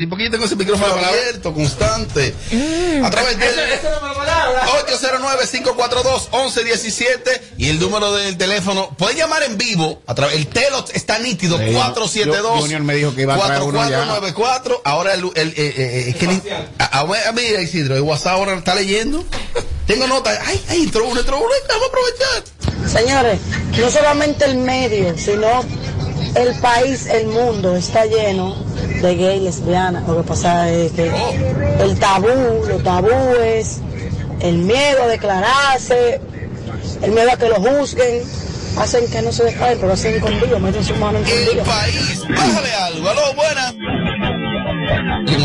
Y yo tengo ese micrófono abierto, constante. A través del 809-542-1117 y el número del teléfono. Pueden llamar en vivo. A través, el telo está nítido. 472 Junior me dijo que iba a traer uno ya. 4494. Ahora el, el, es que ni- a, a- a- mira Isidro, el WhatsApp ahora está leyendo. Tengo nota. Ay, ay, entró uno, entró uno. Vamos a aprovechar. Señores, no solamente el medio, sino el país, el mundo está lleno de gay lesbianas. Lo que pasa es que el tabú, los tabúes, el miedo a declararse, el miedo a que lo juzguen, hacen que no se declaren, pero hacen escondido, meten su mano en El país. Bájale algo. Aló, buenas.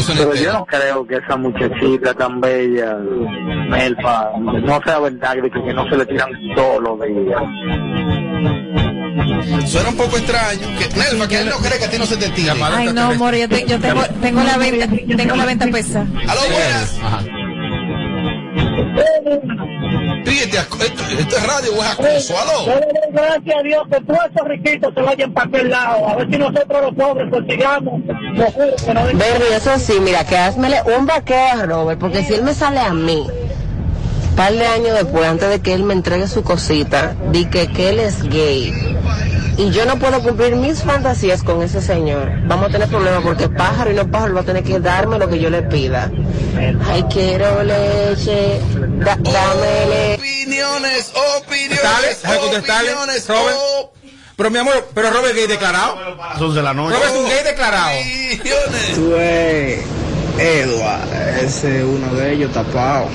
Pero yo no creo que esa muchachita tan bella, Melfa, no sea verdad que no se le tiran todos los días. Suena un poco extraño. Que, Nelma, que él no cree que a ti no se te tira. Ay, no, amor, yo, te- yo tengo, tengo la venta, tengo la venta pesa. Aló, buenas. Fíjate, esto, esto es radio o es acoso. Aló. Gracias a Dios que todos esos riquitos se vayan para aquel lado. A ver si nosotros los pobres consigamos. Lo juro que no den- Berry, eso sí, mira, que házmele un vaqueo a Robert, porque si él me sale a mí, par de años después, antes de que él me entregue su cosita, di que, que él es gay, y yo no puedo cumplir mis fantasías con ese señor, vamos a tener problemas porque pájaro y no pájaro va a tener que darme lo que yo le pida. Ay, quiero leche, da- dame leche. Opiniones, opiniones. Opiniones, Robert. Pero mi amor, pero Robert es gay declarado. Son de la noche. Robert es un gay declarado. opiniones. Edward, ese es uno de ellos tapado.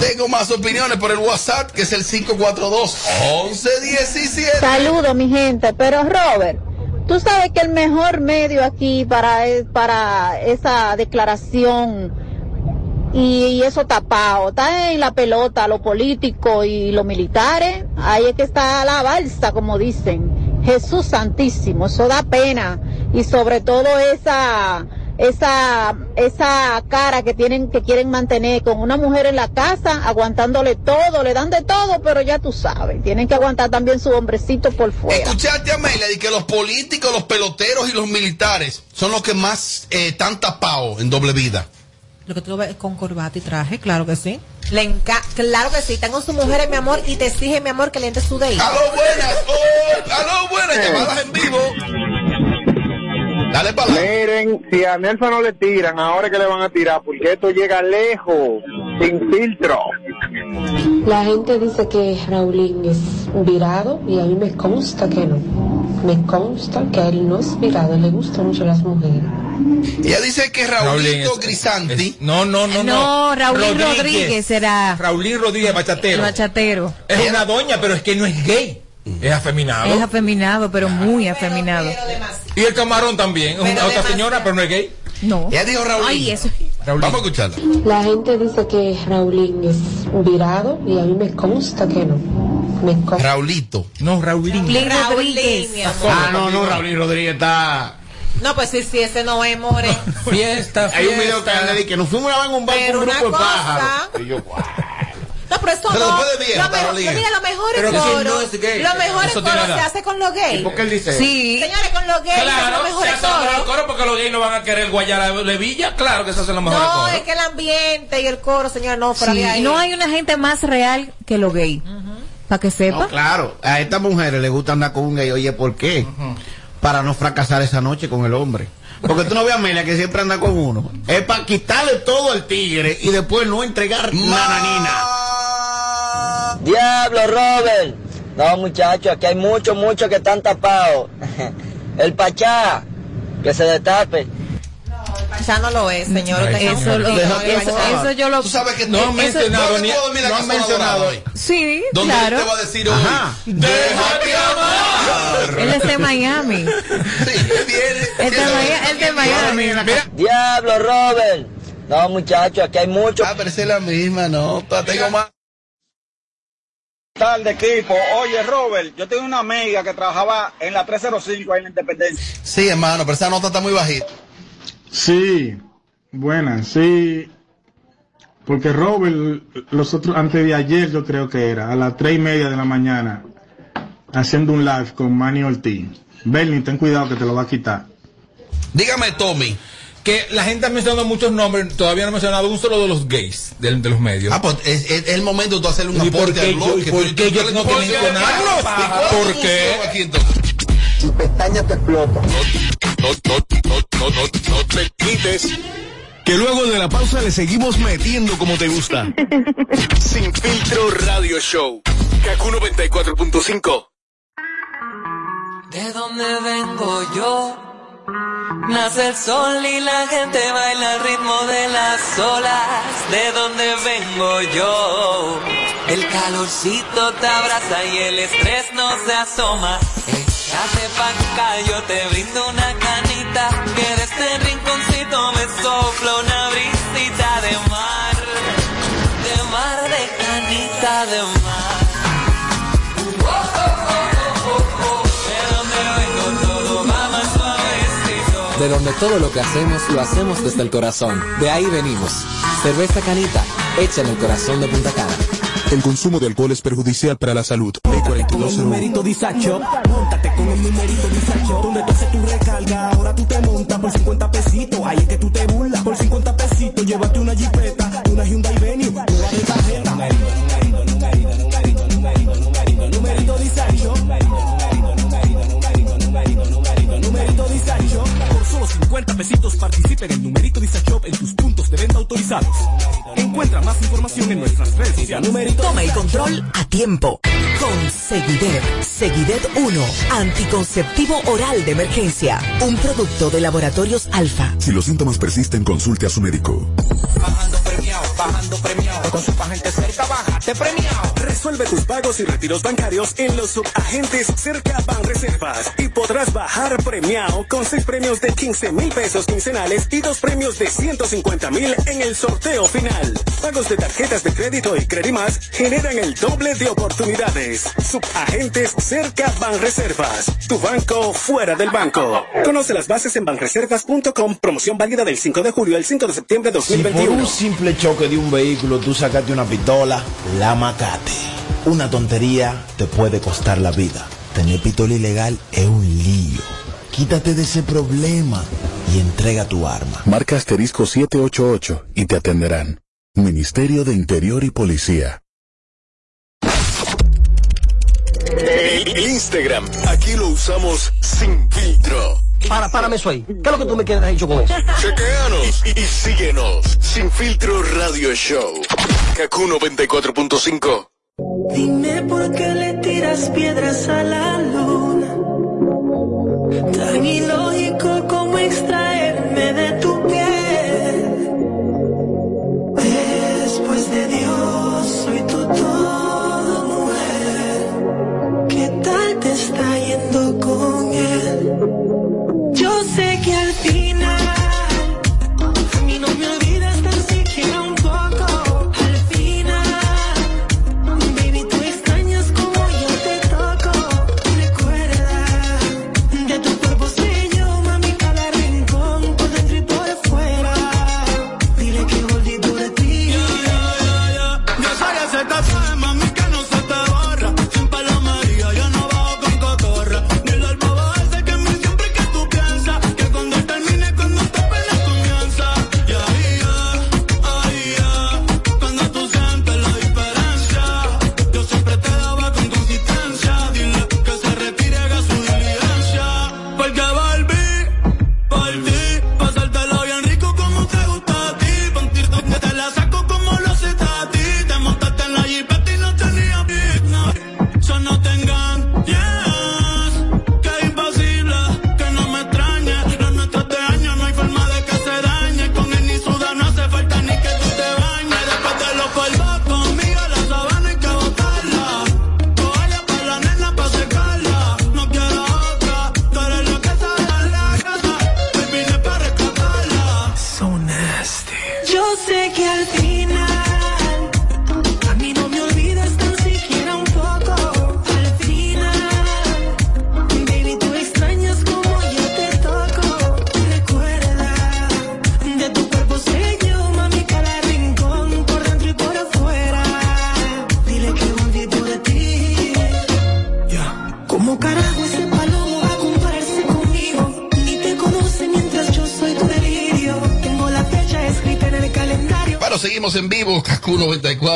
Tengo más opiniones por el WhatsApp, que es el 542-1117. Saludos, mi gente. Pero Robert, tú sabes que el mejor medio aquí para, e- para esa declaración y, y eso tapado está en la pelota, lo político y los militares. Ahí es que está la balsa, como dicen. Jesús Santísimo, eso da pena. Y sobre todo esa esa esa cara que tienen que quieren mantener con una mujer en la casa aguantándole todo, le dan de todo, pero ya tú sabes, tienen que aguantar también su hombrecito por fuera. Escuchaste a Amelia de que los políticos, los peloteros y los militares son los que más eh, están tapados en doble vida. Lo que tú ves con corbata y traje, claro que sí. Le claro que sí, tengo su mujer, mi amor, y te exige, mi amor, que le entre su de Aló, buenas. Oh, aló, buenas. Llamadas en vivo. Dale para Miren, si a Nelson no le tiran, ahora que le van a tirar, porque esto llega lejos, sin filtro. La gente dice que Raulín es virado y a mí me consta que no. Me consta que a él no es virado, le gustan mucho las mujeres. Ella dice que Raulito Grisanti. No, no, no, no. No, Raulín Rodríguez será Raulín Rodríguez, el bachatero. bachatero. Es una doña, pero es que no es gay. Es afeminado. Es afeminado, pero muy afeminado. Y el camarón también. Es una otra señora, pero no es gay. No. Ella dijo Raulín. Ay, eso. Vamos a escucharla. La gente dice que Raulín es virado y a mí me consta que no. Me consta. Raulito. No, Raulín. Raulín Rodríguez. Ah, no, no, Raúl Rodríguez está. No, pues sí, sí, ese no es more. Fiesta, Hay un video que le que nos fuimos a un bar con un de pájaros. Y yo, guau. No, pero eso Pero no. después de viejo, lo mejor, mira, lo mejor Pero es coro. no gay. Lo mejor es coro se hace con los gays. ¿Por qué él dice? Sí. Señores, con los gays es lo Claro, mejor se es hace lo mejor coro. coro porque los gays no van a querer guayar a Levilla. Claro que se hace lo mejor No, coro. es que el ambiente y el coro, señor, no, Sí, ahí. no hay una gente más real que lo gay. Para que sepa. No, claro, a estas mujeres les gusta andar con un gay. Oye, ¿por qué? Para no fracasar esa noche con el hombre. Porque tú no ves a Amelia que siempre anda con uno. Es para quitarle todo al tigre y después no entregar nananina. Diablo, Robert. No, muchachos, aquí hay muchos, muchos que están tapados. El Pachá, que se destape. Ya no lo es, señor. Usted Eso, lo- eso, eso, yo lo. Tú sabes que No han mencionado ¿Dónde ni- no han mencionado. hoy? Sí, Donde claro. te va a decir hoy. Ajá. Déjate amar. Él es de Miami. Sí, él. Él de, Miami. Mira, Diablo, Robert. No, muchachos, aquí hay muchos. Ah, pero esa es la misma, no. Tengo más. Tal de equipo. Oye, Robert, yo tengo una amiga que trabajaba en la 305 ahí en la Independencia. Sí, hermano, pero esa nota está muy bajita. Sí, buenas, sí. Porque Robert, los otros, antes de ayer yo creo que era, a las tres y media de la mañana, haciendo un live con Manny Ortiz. Bernie, ten cuidado que te lo va a quitar. Dígame, Tommy. Que la gente ha mencionado muchos nombres, todavía no ha mencionado un solo de los gays de, de los medios. Ah, pues es, es el momento de tú hacerle un ¿Y por aporte qué al blog. que por tú- qué tú- yo tengo tú- ninguna- ¿Y cuál es tu ¿Por qué? aquí, entonces? Tu pestaña te explota. No, no, no, no, no, no te quites. Que luego de la pausa le seguimos metiendo como te gusta. Sin filtro radio show. Kaku 94.5. De donde vengo yo, nace el sol y la gente baila al ritmo de las olas. De donde vengo yo, el calorcito te abraza y el estrés no se asoma. Échate pa' acá, yo te brindo una canita, que de este rinconcito me sopla una brisita de mar, de mar, de canita de mar. De donde todo lo que hacemos lo hacemos desde el corazón. De ahí venimos. Cerveza Canita, hecha en el corazón de Punta Cana. El consumo de alcohol es perjudicial para la salud. Ley Con el 4201. numerito Disacho, montate con el numerito Disacho, donde tú haces tu recarga, ahora tú te montas por 50 pesitos, ahí es que tú te burlas, por 50 pesitos, llévate una jipeta, una Hyundai Venue, pesitos participa en numerito Disacho en tus puntos de venta autorizados. Encuentra más información en nuestras redes sociales. Numerito Toma el control a tiempo. Con Seguidet. Seguidet 1. Anticonceptivo oral de emergencia. Un producto de laboratorios alfa. Si los síntomas persisten, consulte a su médico. Bajando premiado, bajando premiado. Con su agente cerca, bájate premiado. Resuelve tus pagos y retiros bancarios en los subagentes cerca Banreservas y podrás bajar premiado con seis premios de 15 mil pesos quincenales y dos premios de 150 mil en el sorteo final. Pagos de tarjetas de crédito y Credimas generan el doble de oportunidades. Subagentes cerca Banreservas, tu banco fuera del banco. Conoce las bases en banreservas.com, promoción válida del 5 de julio al 5 de septiembre de Si por 2021. un simple choque de un vehículo tú sacaste una pistola, la macate. Una tontería te puede costar la vida. Tener pistola ilegal es un lío. Quítate de ese problema y entrega tu arma. Marca asterisco 788 y te atenderán. Ministerio de Interior y Policía. El Instagram, aquí lo usamos sin filtro. Para, párame eso ahí. ¿Qué es lo que tú me quieres hecho con eso? Chequeanos y, y síguenos. Sin filtro radio show. Kaku 94.5. Dime por qué le tiras piedras a la luna. Tan ilógico como extraerme de loco.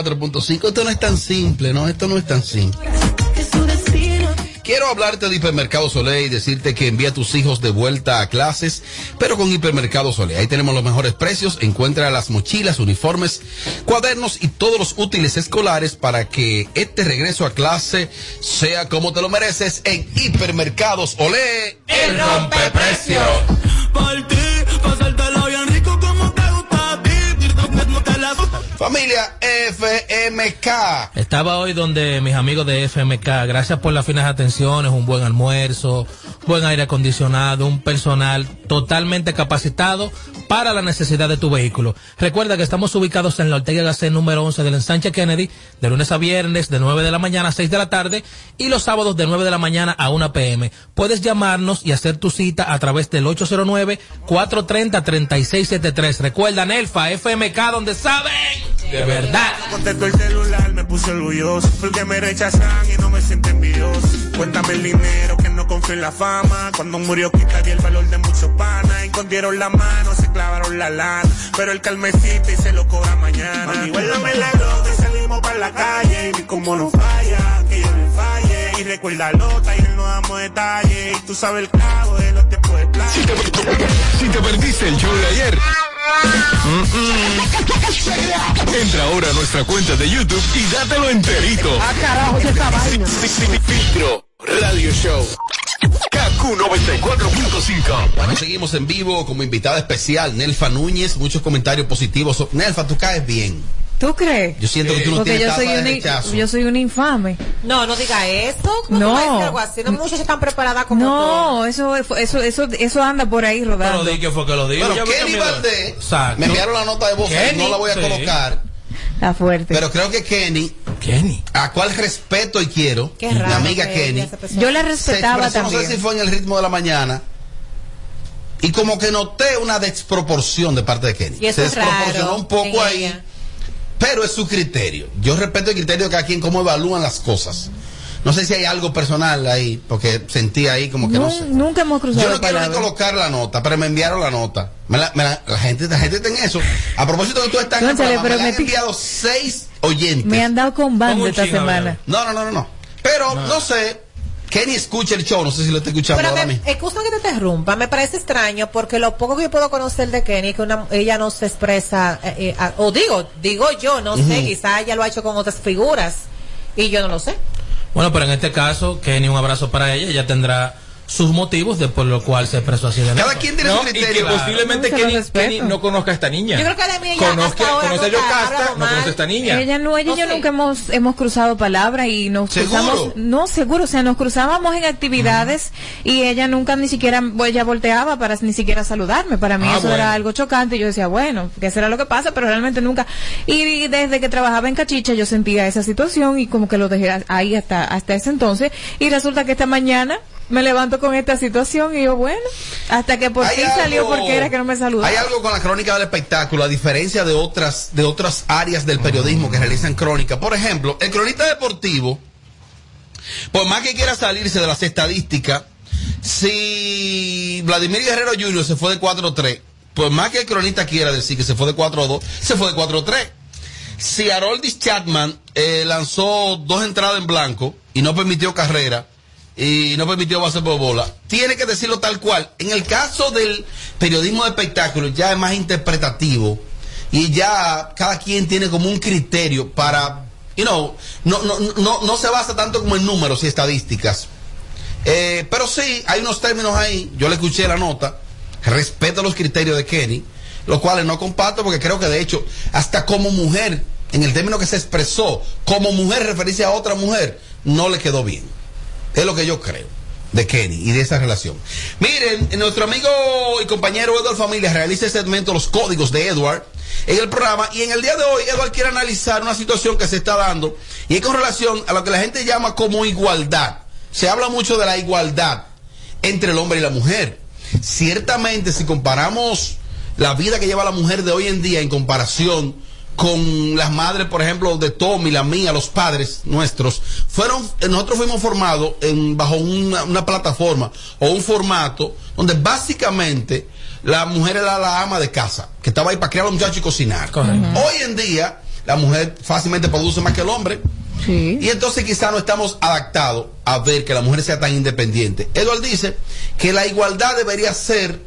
94.5. Esto no es tan simple, ¿no? Esto no es tan simple. Quiero hablarte de Hipermercado Solé y decirte que envía a tus hijos de vuelta a clases, pero con Hipermercado Solé. Ahí tenemos los mejores precios. Encuentra las mochilas, uniformes, cuadernos y todos los útiles escolares para que este regreso a clase sea como te lo mereces en Hipermercados Olé. El rompeprecio. Por Familia FMK. Estaba hoy donde mis amigos de FMK, gracias por las finas atenciones, un buen almuerzo, buen aire acondicionado, un personal totalmente capacitado para la necesidad de tu vehículo. Recuerda que estamos ubicados en la Ortega Gasset número 11 del ensanche Kennedy, de lunes a viernes, de 9 de la mañana a 6 de la tarde, y los sábados de 9 de la mañana a 1 pm. Puedes llamarnos y hacer tu cita a través del 809-430-3673. Recuerda, Nelfa, FMK, donde saben de verdad. Contesto el celular, me puse orgulloso. Porque me rechazan y no me siento envidioso. Cuéntame el dinero que no confío en la fama. Cuando murió quitaría el valor de muchos panas. Escondieron la mano, se clavaron la lana. Pero el calmecito y se lo cobra mañana. Mami, guárdame la droga y salimos para la calle. Y vi cómo no falla, que yo le falle. Y recuerda lota y él no damos detalles. Y tú sabes el clavo de los tiempos de playa. Si te perdiste el show de ayer. Entra ahora a nuestra cuenta de YouTube y dátelo enterito. Ah, carajo, ¿qué esta vaina? Filtro Radio Show. KQ 94.5. Bueno, seguimos en vivo como invitada especial, Nelfa Núñez. Muchos comentarios positivos. Nelfa, tú caes bien. ¿Tú crees? Yo siento que tú no Porque tienes yo soy, rechazo. yo soy una infame. No, no diga eso. ¿Cómo No. tú vas a decir algo así? No muchas están preparadas como No, eso, eso, eso, eso anda por ahí rodando. Pero di que fue que lo dijo. Bueno, Kenny Valdés me enviaron la nota de voz, no la voy a sí. colocar. Está fuerte. Pero creo que Kenny, Kenny, a cual respeto y quiero, Qué mi raro amiga que Kenny. Yo la se respetaba expresó, no también. sé si fue en el ritmo de la mañana, y como que noté una desproporción de parte de Kenny. Y eso se desproporcionó un poco ahí, ella. pero es su criterio. Yo respeto el criterio de cada quien, cómo evalúan las cosas. No sé si hay algo personal ahí, porque sentí ahí como que no Nun- sé. Nunca hemos cruzado Yo no quiero ni palabras. colocar la nota, pero me enviaron la nota. Me la, me la- la gente, la gente está en eso. A propósito de que tú estás en el programa, me han enviado seis oyentes. Me han dado con banda esta semana. No, no, no, no, no. Pero no sé. Kenny escucha el show, no sé si lo está escuchando Pero ahora me, mismo. excusa que te interrumpa, me parece extraño porque lo poco que yo puedo conocer de Kenny es que una- ella no se expresa, eh, eh, a- o digo, digo yo, no sé, quizá ella lo ha hecho con otras figuras y yo no lo sé. Bueno, pero en este caso, Kenny, un abrazo para ella. Ella tendrá sus motivos de por lo cual se expresó así de Cada quien tiene No, su y criterio. que posiblemente Kenny. Kenny no conozca a esta niña. Yo creo que de mí ella Conozca- hasta ahora conoce a Yocasta, no conoce a esta niña. Ella no, ella y yo nunca hemos, hemos cruzado palabras y nos ¿Seguro? cruzamos, no seguro, o sea, nos cruzábamos en actividades y ella nunca ni siquiera, ella volteaba para ni siquiera saludarme, para mí Ah, eso bueno. era algo chocante y yo decía, bueno, que será lo que pasa, pero realmente nunca, y desde que trabajaba en Cachicha yo sentía esa situación y como que lo dejé ahí hasta, hasta ese entonces y resulta que esta mañana me levanto con esta situación y yo, bueno, hasta que por fin salió porque era que no me saludaba. Hay algo con la crónica del espectáculo, a diferencia de otras, de otras áreas del periodismo que realizan crónica. Por ejemplo, el cronista deportivo, por más que quiera salirse de las estadísticas, si Vladimir Guerrero Jr. se fue de 4-3, por más que el cronista quiera decir que se fue de 4-2, se fue de 4-3. Si Haroldis Chapman eh, lanzó dos entradas en blanco y no permitió carrera y no permitió base por bola, tiene que decirlo tal cual. En el caso del periodismo de espectáculo ya es más interpretativo y ya cada quien tiene como un criterio para, you know, no, no, no, no se basa tanto como en números y estadísticas. Eh, pero sí, hay unos términos ahí, yo le escuché la nota, respeto los criterios de Kenny, los cuales no comparto porque creo que de hecho, hasta como mujer, en el término que se expresó, como mujer referirse a otra mujer, no le quedó bien. Es lo que yo creo de Kenny y de esa relación. Miren, nuestro amigo y compañero Edward Familia realiza el segmento Los Códigos de Edward en el programa y en el día de hoy Edward quiere analizar una situación que se está dando y es con relación a lo que la gente llama como igualdad. Se habla mucho de la igualdad entre el hombre y la mujer. Ciertamente, si comparamos la vida que lleva la mujer de hoy en día en comparación con las madres, por ejemplo, de Tommy, la mía, los padres nuestros, fueron, nosotros fuimos formados en, bajo una, una plataforma o un formato donde básicamente la mujer era la ama de casa, que estaba ahí para criar a los muchachos y cocinar. Hoy en día, la mujer fácilmente produce más que el hombre. Y entonces quizá no estamos adaptados a ver que la mujer sea tan independiente. Edward dice que la igualdad debería ser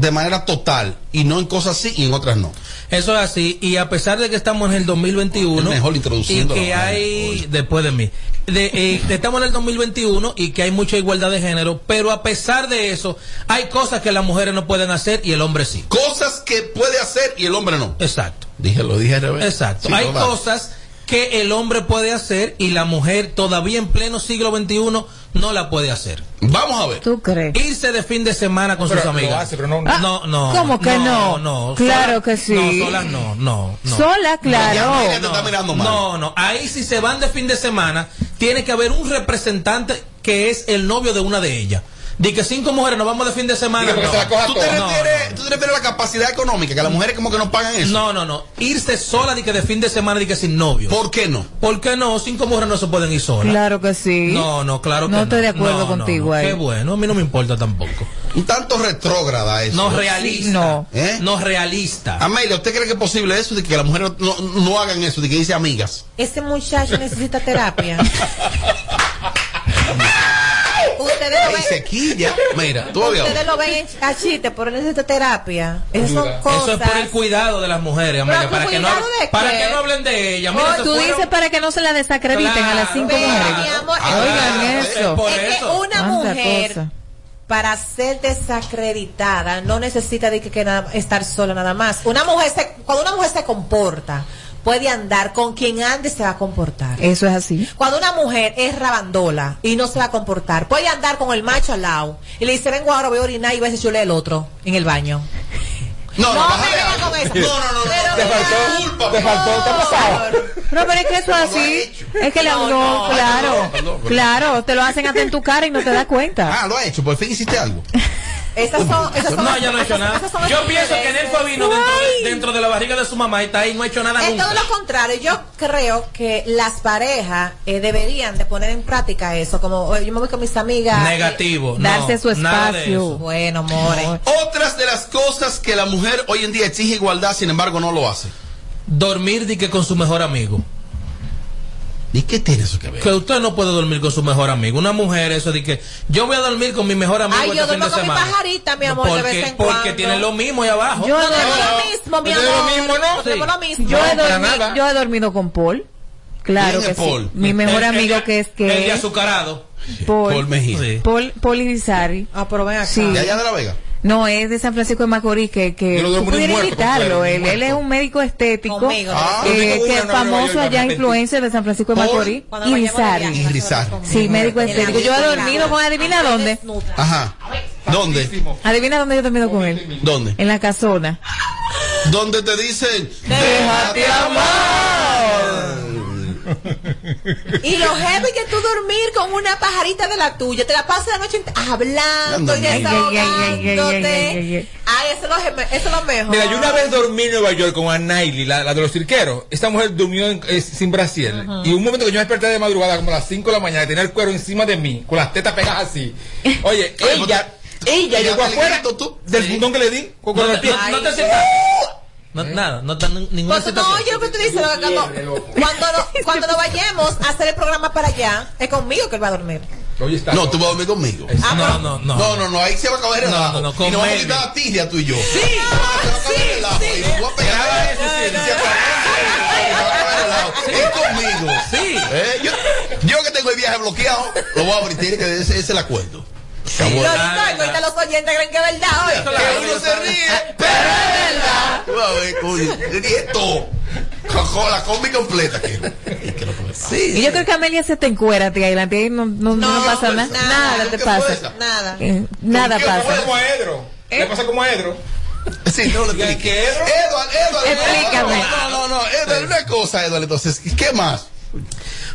de manera total y no en cosas sí y en otras no. Eso es así, y a pesar de que estamos en el 2021 Es mejor y introduciendo que la vaina, hay, después de mí, de, eh, estamos en el 2021 y que hay mucha igualdad de género, pero a pesar de eso, hay cosas que las mujeres no pueden hacer y el hombre sí. Cosas que puede hacer y el hombre no. Exacto. Dije, lo dije al revés. Exacto. Sí, hay no, cosas que el hombre puede hacer y la mujer todavía en pleno siglo XXI no la puede hacer. Vamos a ver. ¿Tú crees? Irse de fin de semana con Pero sus lo amigas. hace, pero no- Ah, no, no. ¿cómo que no? No, Claro sola- que sí. No, solas no, no, no. Sola, claro. Mal. No, no. Ahí si se van de fin de semana, tiene que haber un representante que es el novio de una de ellas. Di que cinco mujeres nos vamos de fin de semana. No. se la coja ¿Tú te, refieres, ¿Tú te refieres a la capacidad económica? Que las mujeres como que no pagan eso. No, no, no. Irse sola di que de fin de semana di que sin novio. ¿Por qué no? ¿Por qué no? Cinco mujeres no se pueden ir solas. Claro que sí. No, no, claro que No no. estoy de acuerdo No, no, contigo no. ahí. Qué bueno, a mí no me importa tampoco. Un tanto retrógrada eso. No realista. No. ¿Eh? No realista. Amelia, ¿usted cree que es posible eso? De que las mujeres no, no hagan eso, de que dice amigas. Ese muchacho necesita terapia. Ustedes lo ven, sequilla. Mira, tú ustedes lo ven en a chiste, pero él necesita terapia. Esas son cosas. Eso es por el cuidado de las mujeres, Amelia, para que no ¿cuidado de para que no hablen de ella. Mira, se Tú fueron- dices para que no se la desacrediten a las cinco Pero, mujeres. mi amor, Ah, Oigan es eso. por es que eso. una mujer cosa. para ser desacreditada no necesita de que, que nada- estar sola nada más. Una mujer se, cuando una mujer se comporta, puede andar con quien ande se va a comportar. Eso es así. Cuando una mujer es rabandola y no se va a comportar, puede andar con el macho al lado y le dice, vengo ahora, voy a orinar y voy a decir, yo el otro en el baño. No, no, No, bájale me venga algo. con eso. No, no, no. Te faltó, Disculpa, te faltó, ¿qué ha pasado? No, pero es que eso es así. Es que la No, no, no, claro. no, no, no. Claro, te lo hacen hasta en tu cara y no te das cuenta. Ah, lo ha hecho, por fin hiciste algo. Esas son, esas son No, ella no ha hecho esas- nada. esas son las Yo pienso que. Nelfa vino dentro de, dentro de la barriga de su mamá y está ahí, no ha hecho nada Es nunca. todo lo contrario. Yo creo que las parejas eh, deberían de poner en práctica eso. Como yo me voy con mis amigas. Negativo. no, Darse su de espacio. Bueno, more. Otras de las cosas que la mujer hoy en día exige igualdad, sin embargo, no lo hace. Dormir que con su mejor amigo. ¿Y qué tiene eso que ver? Que usted no puede dormir con su mejor amigo. Una mujer, eso de que yo voy a dormir con mi mejor amigo Ay, este yo fin duermo de con mi pajarita, mi amor, de porque, vez en Porque cuando. tienen lo mismo ahí abajo. Yo No, lo mismo, mi ¿No es amor. lo mismo, no? Lo mismo. Yo, he dormido, nada. yo he dormido con Paul. Claro ¿Quién que sí. Mi mejor El- amigo de- que es El de que azucarado. Paul, Paul Mejía. Sí. Paul, Paul Irizarry. Ah, pero ven acá. Sí. ¿De allá de la Vega? No, es de San Francisco de Macorís, que, que tú pudieras muerto, invitarlo. Él, él es un médico estético, Conmigo. Ah, eh, que es famoso allá, influencer de San Francisco de Macorís. Irizarry. conmigo. Sí, médico estético. Yo he dormido con, adivina dónde. Ajá. ¿Dónde? Adivina dónde yo he dormido con él. ¿Dónde? En la casona. ¿Dónde te dicen? Déjate Y lo heavy que tú dormir con una pajarita de la tuya, te la pasas la noche hablando y desahogándote. ay. Eso es lo, gem- eso es lo mejor. Mira, yo una vez dormí en Nueva York con Anaili, la, la de los cirqueros. Esta mujer durmió en- eh, sin brasier. Y un momento que yo me desperté de madrugada, como a las 5 de la mañana, tenía el cuero encima de mí, con las tetas pegadas así. Oye, ella, ¿te- ella llegó afuera grito tú? del Sí. fundón que le di con, con No el te, pie. no, no te No, Nada, no está n- ninguna Pues no lo que tú dices, lo que cuando, cuando, no- cuando nos vayamos a hacer el programa para allá, es conmigo que él va a dormir. Está. No, tú vas a dormir conmigo. Ah, No, no, no. No, no, no, ahí se va a acabar el No, relajo. no, no, y nos vamos a quitar la tibia tú y yo. Sí, se va a acabar sí, el relajo. sí. Y voy a pegar a eso, sí, Y se acabó. Se va a acabar el relajo. Es conmigo. Sí. Eh, yo, yo que tengo el viaje bloqueado, lo voy a abrir. Tiene que ese, ese es el acuerdo. Lo Acabó. digo, Ah, y ahorita los oyentes creen que es verdad. oye. Que uno se ríe, pero es verdad. Con- con la combi completa quiero. ¿Y qué es lo pasa? Y yo creo que Amelia se te encuera, tía, y la tía no, no, no, No, pasa pues, nada. nada. Nada te ¿Qué pasa. Nada. Eh, Nada ¿Qué pasa pasa. como a Edro? ¿Qué pasa como a Edro? Sí, no le ¿Qué- explique. qué, Edro? Edward, Edward. Explícame. No, no, no, Edward, una cosa, Edward, entonces, ¿qué más?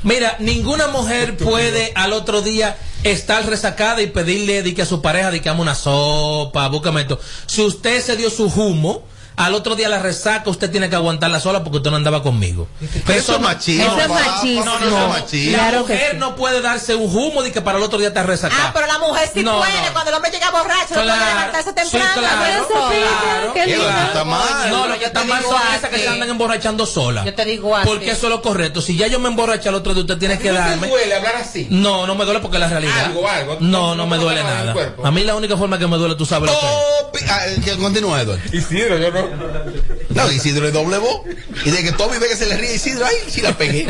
Mira, ninguna mujer puede al otro día estar resacada y pedirle de que a su pareja de que ame una sopa, búscame esto. Si usted se dio su humo, al otro día la resaca usted tiene que aguantarla sola porque usted no andaba conmigo. Pero eso es machismo, Eso es machismo. no, no, eso es machismo. La Claro que mujer sí. no puede darse un humo de que para el otro día te resaca. Ah, pero la mujer sí No, puede. no. Cuando el hombre llega borracho, no puede Claro, levantarse sí, temprano. claro, sí, claro. qué Eso lindo. está mal. No, lo que está mal son esas que se andan emborrachando solas. Yo te digo así. Porque eso es lo correcto. Si ya yo me emborraché al otro día, usted tiene que ¿No darme. duele hablar así? No, no me duele porque es la realidad. Algo, algo. No, no me No duele nada. A mí la única forma que me duele, tú sabes lo que. Oh, pi- ah, que continúa, Eduardo. Isidro, yo no. No, Isidro es doble voz. Y de que Tommy ve que se le ríe a Isidro, ay, sí la pegué.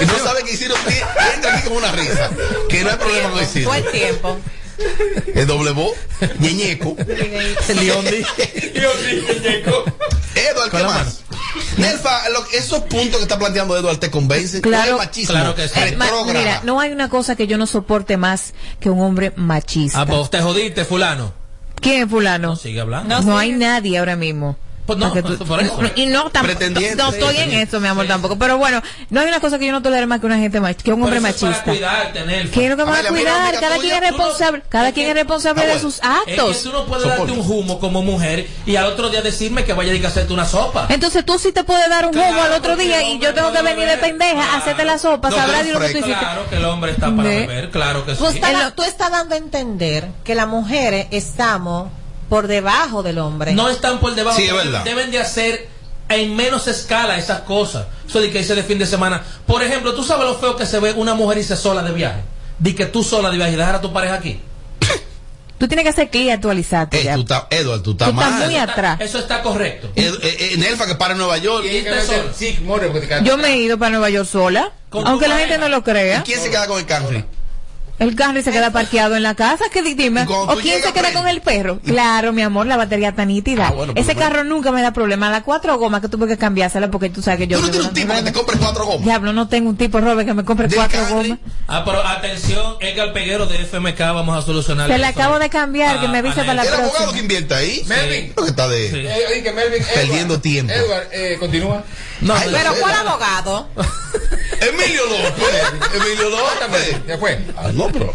Y no sabe que Isidro entra aquí como una risa. Que no hay problema con Isidro. Buen tiempo. Es doble voz, ñeñeco. Leondi. Eduardo, ¿qué más? Nelfa, lo- esos puntos que está planteando Eduardo te convencen. Claro. ¿Cuál es machismo? Claro que sí. Eh, mira, no hay una cosa que yo no soporte más que un hombre machista. Ah, pues te jodiste, fulano. ¿Quién es fulano? Sigue hablando. No, hay nadie ahora mismo. Pues no, tú- por eso. y no, Pretendiente. no estoy en eso, mi amor, tampoco. Pero bueno, no hay una cosa que yo no tolere más que una gente mach- que un hombre machista. ¿Qué es lo que me va a cuidar? Cada quien es responsable, cada quien es responsable Ah, de sus Es que actos. tú no puedes darte un humo como mujer y al otro día decirme que vaya a ir a hacerte una sopa. Entonces tú sí te puedes dar un Claro, humo al otro día y yo tengo que venir de pendeja a hacerte la sopa, No, sabrá Dios lo que tú hiciste. Claro que el hombre está para Ve. beber, claro que Tú sí. tú estás dando a entender que las mujeres estamos por debajo del hombre. No están por debajo. Sí, es deben- verdad. Deben de hacer en menos escala esas cosas. Eso de que hice de fin de semana. Por ejemplo, ¿tú sabes lo feo que se ve una mujer irse sola de viaje? Di que tú sola de viaje y dejar a tu pareja aquí. Tú tienes que hacer clic y actualizarte Eh, ya. tú estás, Eduardo, tú estás Tú estás mal. muy atrás. Eso está correcto. Ed- eh, eh, Nelfa que para Nueva York. Sí, more, porque te Yo me he ido para Nueva York sola, aunque la gente no lo ¿Y crea. quién se queda con el Camry? El carro se queda parqueado en la casa, que di- dime. Y ¿O quién se queda con el perro? Claro, mi amor, la batería está nítida. Ah, bueno, Ese carro nunca me da problema. Las cuatro gomas que tuve que cambiársela porque tú sabes que yo... Tú no tienes un tipo que te compre cuatro gomas. Diablo, no tengo un tipo, Robert, que me compre cuatro gomas. Ah, pero atención, Edgar Peguero de FMK, vamos a solucionar Se le eso. acabo de cambiar, que me Ah, avise ah, para la El abogado próxima. que invierte ahí. Melvin. Creo que está de. Sí. Eh, oye, que Melvin, Edward, Perdiendo tiempo. Edward, eh, continúa. No, Ay, Pero. ¿cuál abogado? Emilio López. Emilio López. Ya fue. Ah, no, pero.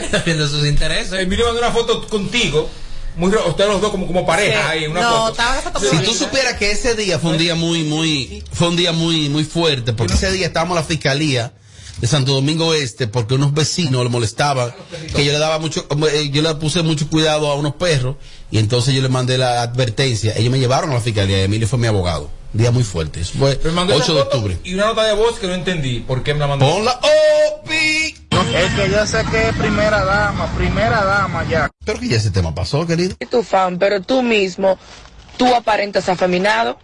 está viendo sus intereses. Emilio mandó una foto contigo. Muy, ustedes los dos como, como pareja Sí. ahí en una no, foto. Si tú supieras que ese día fue un día muy, muy, fue un día muy, muy fuerte, porque ese día estábamos en la fiscalía de Santo Domingo Este, porque unos vecinos le molestaban, que yo le daba mucho, eh, yo le puse mucho cuidado a unos perros, y entonces yo le mandé la advertencia. Ellos me llevaron a la fiscalía, y Emilio fue mi abogado. Día muy fuerte. Eso fue Me mandó esa 8 de foto octubre. Y una nota de voz que no entendí. ¿Por qué me la mandó? Ponla, Opi. Es que yo sé que es primera dama, primera dama ya. Pero que ya ese tema pasó, querido. tu fan, pero tú mismo, tú aparentas afeminado.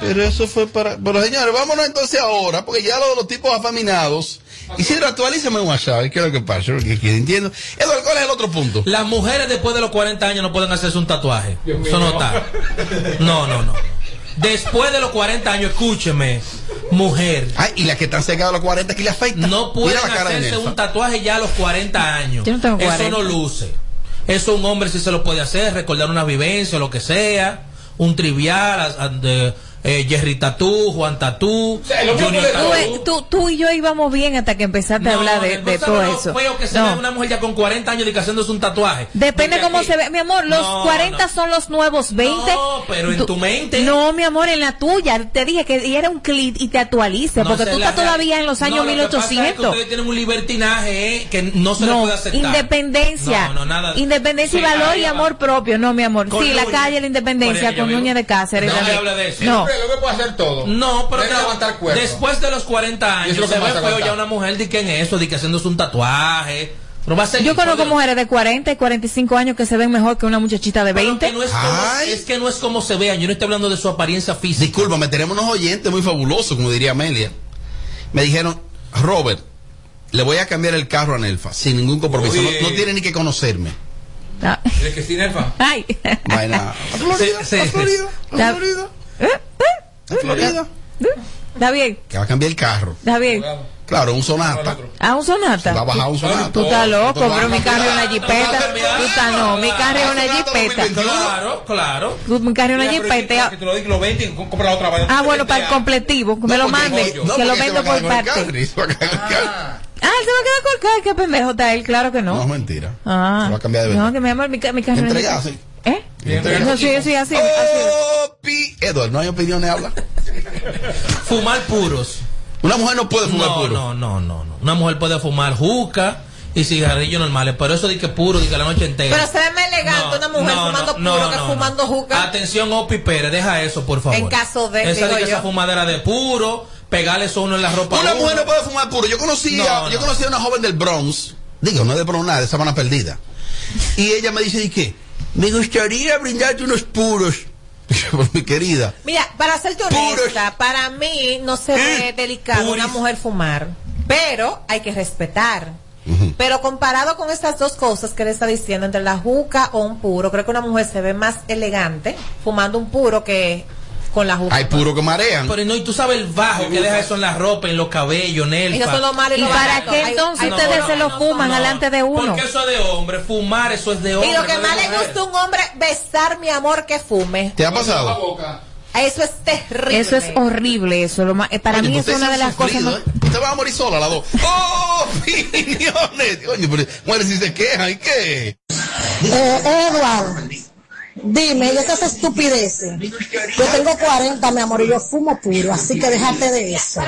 Pero eso fue para. Pero señores, vámonos entonces ahora, porque ya los, los tipos afeminados. Isidro, actualízame un WhatsApp, ¿qué es lo que pasa? Porque que entiendo. Eduardo, ¿cuál es el otro punto? Las mujeres después de los 40 años no pueden hacerse un tatuaje. Dios mío. Eso no está. No, no, no. Después de los 40 años, escúcheme, mujer. Ay, y las que están cerca de los 40 que le afecta. No pueden Mira la cara de hacerse un tatuaje ya a los 40 años. Yo no tengo Eso 40. no luce. Eso un hombre sí se lo puede hacer, recordar una vivencia o lo que sea. Un trivial, a- a- de, eh, Jerry Tatú, Juan Tatú, puede- Tú, eh, tú, tú y yo íbamos bien hasta que empezaste a No, hablar de, de no, todo no, eso. Feo que se No. ve una mujer ya con 40 años y que haciéndose un tatuaje. Depende Porque cómo aquí- se ve, mi amor, los No, 40 no. son los nuevos 20. No, pero en Tú- tu mente. No, mi amor, en la tuya. Te dije que y era un clip y te actualices, No, porque tú estás todavía en los años No, lo que pasa es que 1800. ustedes tienen un libertinaje eh, que no se le puede aceptar. independencia. No, no, nada. Independencia y Sí, valor ahí y va. amor propio, no, mi amor. Con sí, la calle, la independencia, con. Núñez de Cáceres. No, habla de eso. No. El hombre puede hacer todo. No, pero Tiene que aguantar cuerpo. después de los 40 Y años que se ve feo ya una mujer de que en eso, de que haciéndose un tatuaje. Pero va a ser Yo conozco mujeres de 40 y 45 años que se ven mejor que una muchachita de 20. Que no es, como, Ay. es que no es como se vean, yo no estoy hablando de su apariencia física. Discúlpame, tenemos unos oyentes muy fabulosos, como diría Amelia. Me dijeron, Robert, le voy a cambiar el carro a Nelfa, sin ningún compromiso. No, no tiene ni que conocerme. Ah. ¿Tienes que sí, Nelfa? Ay. Florida, Sí, sí. a Florida, Florida, Florida. Está bien, Que va a cambiar el carro. está bien. Claro, un sonata. ¿A un sonata? Va a bajar un sonata. Tú estás loco, pero mi carro es una jipeta. Tú estás no, mi carro es una jipeta. Claro, claro. Tú, Mi carro es una jipeta. Que te lo diga, lo vende y compra la otra vaina. Ah, bueno, para el completivo, que me lo mande, no, que lo vendo por parte. Ah, Ah, él se va a quedar con el carro, qué pendejo está él, claro que No, no. mentira. Ah, Se va a cambiar de no, verdad. que mi amor, mi, mi carro Entregado, No, sí, sí, así. ¿no hay opiniones? Habla. Fumar puros. Una mujer no puede fumar no, puro. No, no, no, no. Una mujer puede fumar juca y cigarrillos normales, pero eso de que puro, de que la noche entera. Pero se ve más elegante una mujer no, fumando no, puro no, que no, fumando juca. Atención, Opi Pérez, deja eso, por favor. En caso de, Esa, digo de que yo. esa fumadera de puro, pegarle eso uno en la ropa. Una uno. mujer no puede fumar puro. Yo conocí, a, No, yo no. conocí a una joven del Bronx. Digo, no de Bronx nada, de Sabana Perdida. Y ella me dice, ¿y qué? Me gustaría brindarte unos puros. Mi querida. Mira, para serte honesta, para mí no se ve delicado una mujer fumar, pero hay que respetar. Pero comparado con estas dos cosas que le está diciendo, entre la juca o un puro, creo que una mujer se ve más elegante fumando un puro que con la juca. Hay puro que marean. Pero no, y tú sabes el bajo que deja eso en la ropa, en los cabellos, en el Y no son los malos y ¿Y los para qué entonces hay ustedes se lo fuman delante de uno? Porque eso es de hombre, fumar eso es de hombre. Y lo que más le gusta a un hombre, besar mi amor que fume. ¿Te ha pasado? Eso es terrible. Eso es horrible, eso. Lo más, para Oye, mí es una de las cosas sufrido. ¿eh? Usted va a morir sola, las dos. ¡Oh, opiniones! Oye, pero, bueno, si se quejan, ¿y qué? Eh, Edward, dime, ¿y esas estupideces? Yo tengo 40, mi amor, y yo fumo puro, así que déjate de eso.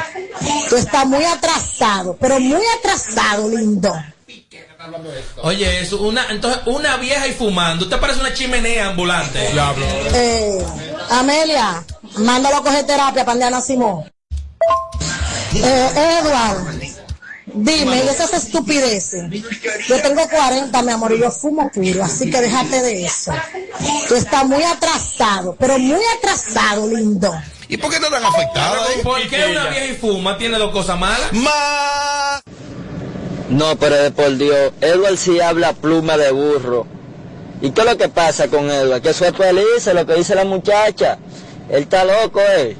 Tú estás muy atrasado, pero muy atrasado, lindo. Oye, eso, una, entonces, una vieja y fumando. Usted parece una chimenea ambulante. Diablo. Eh, Amelia, mándalo a coger terapia para Simón. Eh, Edward, dime, ¿y esas estupideces? Yo tengo 40, mi amor, y yo fumo puro, así que déjate de eso. Tú estás muy atrasado, pero muy atrasado, lindo. ¿Y por qué no tan afectada? ¿Por qué una vieja y fuma tiene dos cosas malas? Más. No, pero de por Dios, Edward sí habla pluma de burro. ¿Y qué es lo que pasa con Edward? Que eso es feliz, lo que dice la muchacha. Él está loco, eh.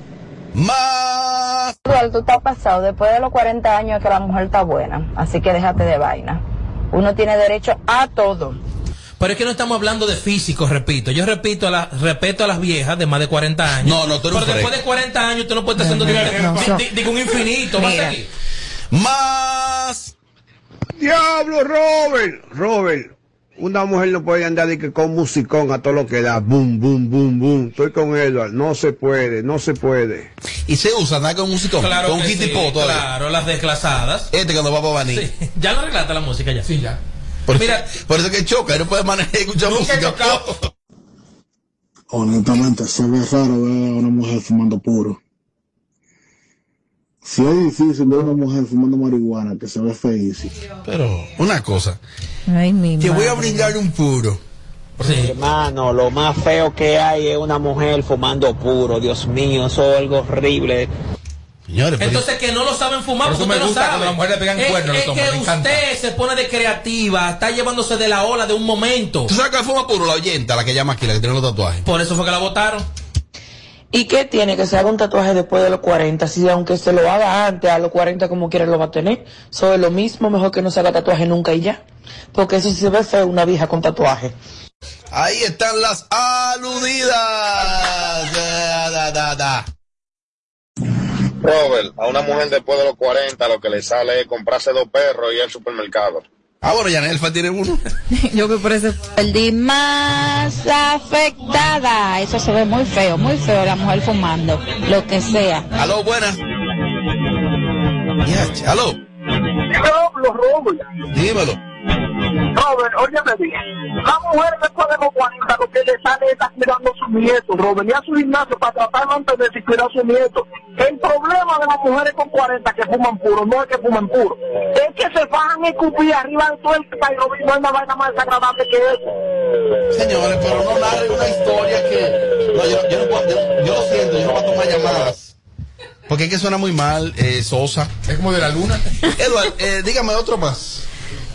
Más. Eduardo, tú estás pasado. Después de los 40 años es que la mujer está buena. Así que déjate de vaina. Uno tiene derecho a todo. Pero es que no estamos hablando de físico, repito. Yo repito a la, respeto a las viejas de más de 40 años. No, no, tú eres un Pero después de 40 años tú no puedes estar haciendo no, di- no. di- digo un infinito. Mira. aquí. Más. Diablo, Robert, Robert. Una mujer no puede andar de que con musicón a todo lo que da. Boom, boom, boom, boom. Estoy con Edward. No se puede, no se puede. Y se usa nada con música. Claro con sí. Claro, las desclasadas. Este cuando va para Baní. Sí. Ya lo arreglaste la música ya. Sí, ya. Por, Mira, por eso que choca, no puede manejar y escuchar música. Honestamente, se ve raro ver a una mujer fumando puro. Si es difícil ver a una mujer fumando marihuana, que se ve feísimo. Pero, una cosa. Ay, mi Te voy a brindar un puro. Hermano, lo más feo que hay es una mujer fumando puro. Dios mío, eso es algo horrible. Señores, Entonces que no lo saben fumar Por porque me usted no gusta sabe. cuando las pegan es, cuernos a los es hombres, que me encanta. usted se pone de creativa, está llevándose de la ola de un momento. ¿Tú sabes que fuma puro? La oyenta, la que llama aquí, la que tiene los tatuajes. Por eso fue que la votaron. ¿Y qué tiene que se haga un tatuaje después de los 40? Si aunque se lo haga antes, a los 40 como quiera lo va a tener. Sobre lo mismo, mejor que no se haga tatuaje nunca y ya. Porque eso sí se ve feo una vieja con tatuaje. Ahí están las aludidas. Da, da, da, da. Robert, a una mujer después de los 40 lo que le sale es comprarse dos perros y ir al supermercado. Ah, bueno, Yanelfa tiene uno. Yo que por eso... El más afectada. Eso se ve muy feo, muy feo la mujer fumando. Lo que sea. Aló, buenas. Ya, aló. Diablo, Robert. Dímelo. Robert, óyeme bien. La mujer después de los 40 lo que le sale es cuidando a su nieto, Robert, y a su gimnasio para tratar de mantenerse y cuidar a su nieto. El problema de las mujeres con 40 que fuman puro, no es que fumen puro, es que se bajan a escupir arriba de todo el país, no hay una vaina más desagradable que eso. Señores, pero no narren una historia que. No, yo, yo no puedo, yo, yo lo siento, yo no voy a tomar llamadas. Porque es que suena muy mal, eh, Sosa. Es como de la luna. Edward, eh, dígame otro más.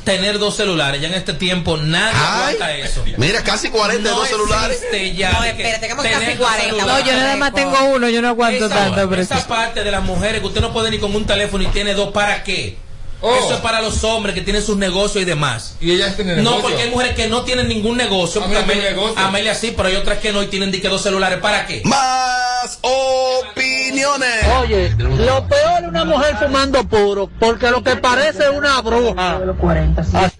Tener dos celulares, ya en este tiempo nadie Ay, aguanta eso. Mira, casi 40 de No dos celulares. ya No, espérate, tenemos tener casi dos 40. celulares. No, yo nada más tengo uno, yo no aguanto esa, tanto. Pero esa parte de las mujeres que usted no puede ni con un teléfono y tiene dos, ¿para qué? Oh. Eso es para los hombres que tienen sus negocios y demás. Y ellas tienen No, negocio. porque hay mujeres que no tienen ningún negocio. Amelia Amelia, negocio. Amelia sí, pero hay otras que no y tienen que dos celulares. ¿Para qué? Más opiniones. Oye, lo peor es una mujer fumando puro, porque lo que parece es una bruja.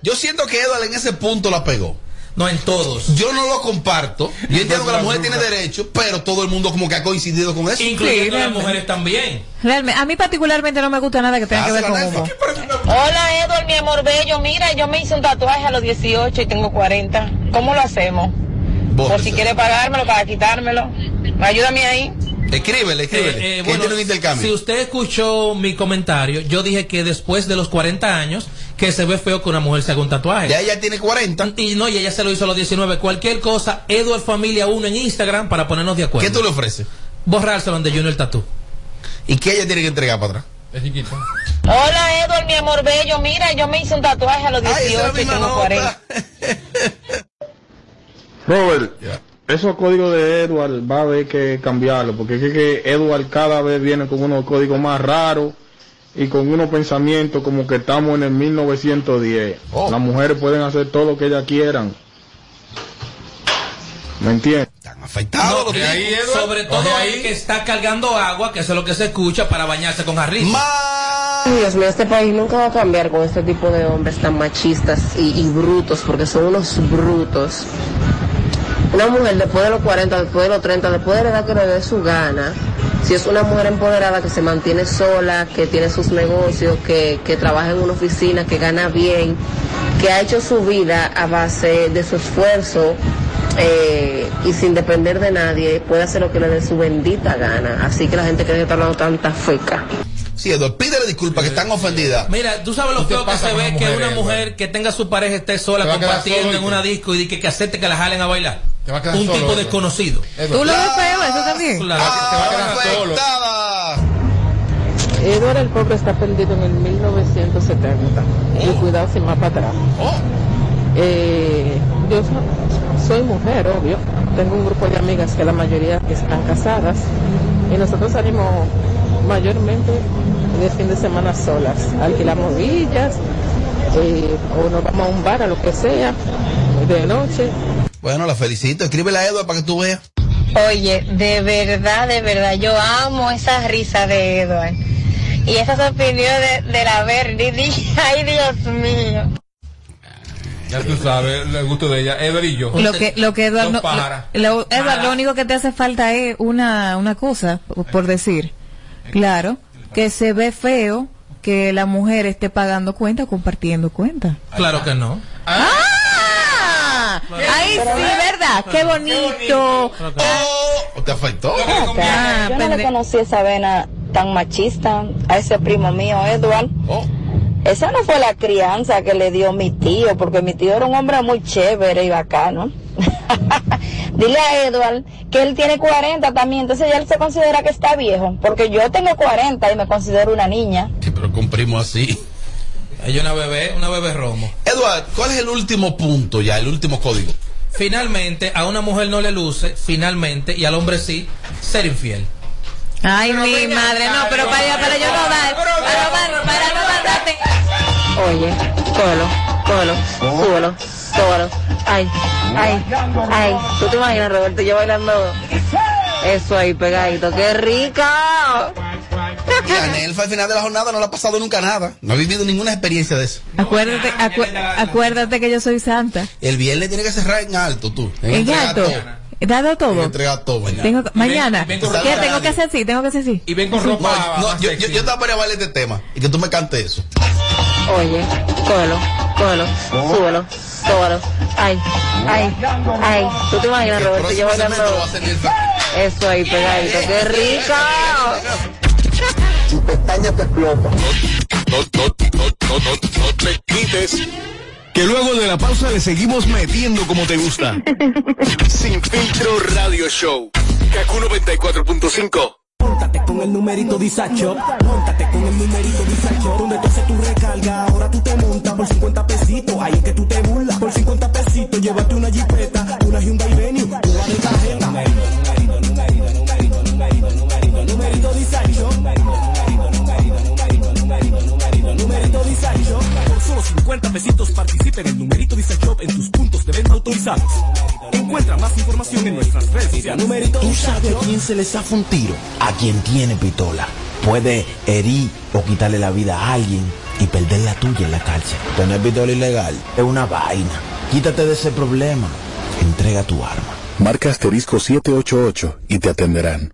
Yo siento que Edward en ese punto la pegó. No en todos. Yo no lo comparto. Yo entiendo que la mujer tiene derecho, pero todo el mundo como que ha coincidido con eso. Incluyendo las mujeres también. Realmente, a mí particularmente no me gusta nada que tenga que ver con humo. Hola Edward, mi amor bello. Mira, yo me hice un tatuaje a los 18 y tengo 40. ¿Cómo lo hacemos? Por si quiere pagármelo para quitármelo. Ayúdame ahí. Escríbele, escríbele. Eh, eh, bueno, tiene un intercambio. si usted escuchó mi comentario, yo dije que después de los 40 años, que se ve feo que una mujer se haga un tatuaje. Ya ella tiene 40. Y no, y ella se lo hizo a los 19. Cualquier cosa, Edward Familia 1 en Instagram para ponernos de acuerdo. ¿Qué tú le ofreces? Borrárselo de Junior Tattoo. ¿Y qué ella tiene que entregar para atrás? Es chiquito. Hola Edward, mi amor bello. Mira, yo me hice un tatuaje a los 18 y tengo 40. Robert, esos códigos de Edward va a haber que cambiarlo, porque es que Edward cada vez viene con unos códigos más raros y con unos pensamientos como que estamos en el 1910. Las mujeres pueden hacer todo lo que ellas quieran. ¿Me entiendes? afeitados No, sobre todo ahí que está cargando agua, que eso es lo que se escucha para bañarse con jarrito. Dios mío, este país nunca va a cambiar con este tipo de hombres tan machistas y, y brutos, porque son unos brutos. Una mujer después de los 40, después de los 30, después de la edad que le dé su gana, si es una mujer empoderada que se mantiene sola, que tiene sus negocios, que, que trabaja en una oficina, que gana bien, que ha hecho su vida a base de su esfuerzo eh, y sin depender de nadie, puede hacer lo que le dé su bendita gana. Así que la gente cree que está hablando tanta feca. Sí, Eduardo, pídele disculpas que están ofendidas. Mira, tú sabes lo ¿Qué feo que se ve que una mujer que tenga su pareja esté sola compartiendo en una disco y que, que acepte que la jalen a bailar. Te va a quedar Un solo, tipo desconocido. ¿Tú lo ves feo eso también? Claro, te va a quedar solo. Edward el pobre está perdido en el 1970 y cuidado sin más para atrás. Eh, yo so- soy mujer, obvio. Tengo un grupo de amigas que la mayoría están casadas y nosotros salimos mayormente de fin de semana solas. Alquilamos villas eh, o nos vamos a un bar, a lo que sea, de noche. Bueno, la felicito. Escríbele a Eduardo para que tú veas. Oye, de verdad, de verdad, yo amo esa risa de Edward. Y esas opiniones de, de la Verdi, ay Dios mío. Ya tú sabes el gusto de ella. Ever y yo. Lo que, lo que Eduardo, Dos no- lo, Eduardo, lo único que te hace falta es una, una cosa, por decir. Claro, que se ve feo que la mujer esté pagando cuenta o compartiendo cuenta. Claro que no. ¡Ah! Ahí sí, ¿verdad? Qué bonito. ¿O te afectó? Yo no le conocí esa vena tan machista a ese primo mío, Edward. Esa no fue la crianza que le dio mi tío, porque mi tío era un hombre muy chévere y bacano. Dile a Edward que él tiene 40 también, entonces ya él se considera que está viejo, porque yo tengo 40 y me considero una niña. Sí, pero con primo así. Ella una bebé, una bebé romo. Eduardo, ¿cuál es el último punto ya, el último código? Finalmente, a una mujer no le luce, finalmente, y al hombre sí, ser infiel. Ay, mi madre, no, pero para, para yo no dar, para no dar, para no mandarte. Oye, cógelo, cógelo, súbelo, súbelo. Ay, ay, ay. ¿Tú te imaginas, Roberto, yo bailando eso ahí pegadito? ¡Qué rico! Y a Nelfa al final de la jornada no le ha pasado nunca nada. No ha vivido ninguna experiencia de eso. Acuérdate, acu- acuérdate que yo soy santa. El viernes tiene que cerrar en alto, tú. En En alto. dado todo. Entregar todo mañana. Tengo, mañana. ven con ¿Qué? ropa. Tengo que hacer así, tengo que hacer así. Y ven con No, no, yo, yo, yo te voy a poner a bailar este tema y que tú me cantes eso. Oye, cógelo, cógelo, súbelo, súbelo. Ay, ay, ay. ¿Tú te imaginas, Roberto, yo bailando eso ahí pegadito? ¡Qué rico! Tu pestaña te explota. No, no, no, no, no, no te quites. Que luego de la pausa le seguimos metiendo como te gusta. Sin filtro radio show. Kaku 94.5. Móntate con el numerito Disacho, móntate con el numerito Disacho, donde tú haces tu recarga, ahora tú te montas por 50 pesitos, ahí es que tú te burlas, por 50 pesitos, llévate una jipeta, una Hyundai Venue, tú vas de 50 pesitos participa en el numerito Disacho en tus puntos de venta autorizados. Encuentra más información en nuestras redes sociales. Numerito ¿Tú sabes a quién se le zafa un tiro? A quien tiene pistola. Puede herir o quitarle la vida a alguien y perder la tuya en la cárcel. Tener pistola ilegal es una vaina. Quítate de ese problema. Entrega tu arma. Marca asterisco 788 y te atenderán.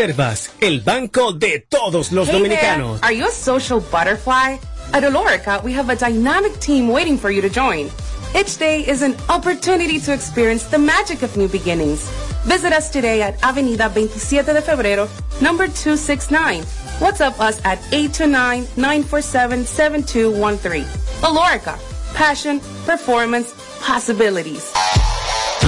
el banco de todos los Hey dominicanos. there, are you a social butterfly? At Olorica, we have a dynamic team waiting for you to join. Each day is an opportunity to experience the magic of new beginnings. Visit us today at Avenida 27 de Febrero, number 269. WhatsApp us at 829-947-7213. Olorica, passion, performance, possibilities.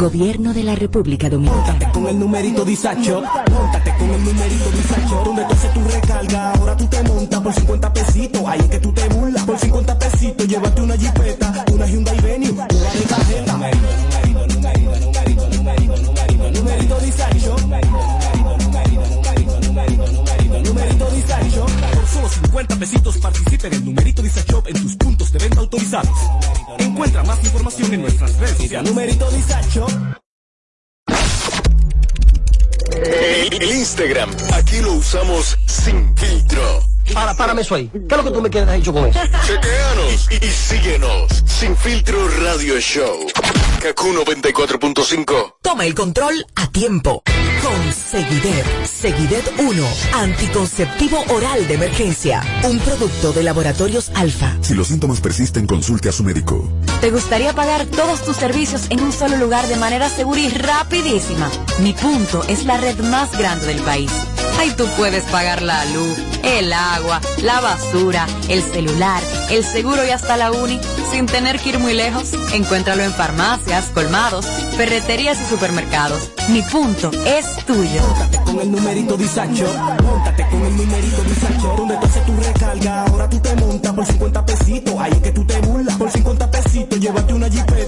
Gobierno de la República Dominicana. con el numerito disacho. Móntate con el numerito disacho. Donde tú haces tu recarga, ahora tú te montas por 50 pesitos. Ahí es que tú te burlas. Por 50 pesitos, llévate una jipeta, una Hyundai Venue, una de cajeta. Por solo 50 pesitos participa en el numerito disacho en tus puntos de venta autorizados. Encuentra más información en nuestras redes sociales. Numerito disacho. El, el Instagram, aquí lo usamos sin filtro. Para, párame eso ahí. ¿Qué es lo que tú me quieres hecho con eso? Chequeanos y, y síguenos. Sin filtro radio show. Kaku 94.5. Toma el control a tiempo. Con Seguidet. Seguidet 1. Anticonceptivo oral de emergencia. Un producto de laboratorios alfa. Si los síntomas persisten, consulte a su médico. ¿Te gustaría pagar todos tus servicios en un solo lugar de manera segura y rapidísima? Mi punto es la red más grande del país. Ahí tú puedes pagar la luz, el agua, la basura, el celular, el seguro y hasta la uni sin tener que ir muy lejos. Encuéntralo en farmacias, colmados, ferreterías y supermercados. Mi punto es tuyo. con el numerito disacho. Móntate con el numerito disacho. Donde tú haces tu recarga, ahora tú te montas por 50 pesitos. Ahí es que tú te burlas. Por 50 pesitos, llévate una jipeta,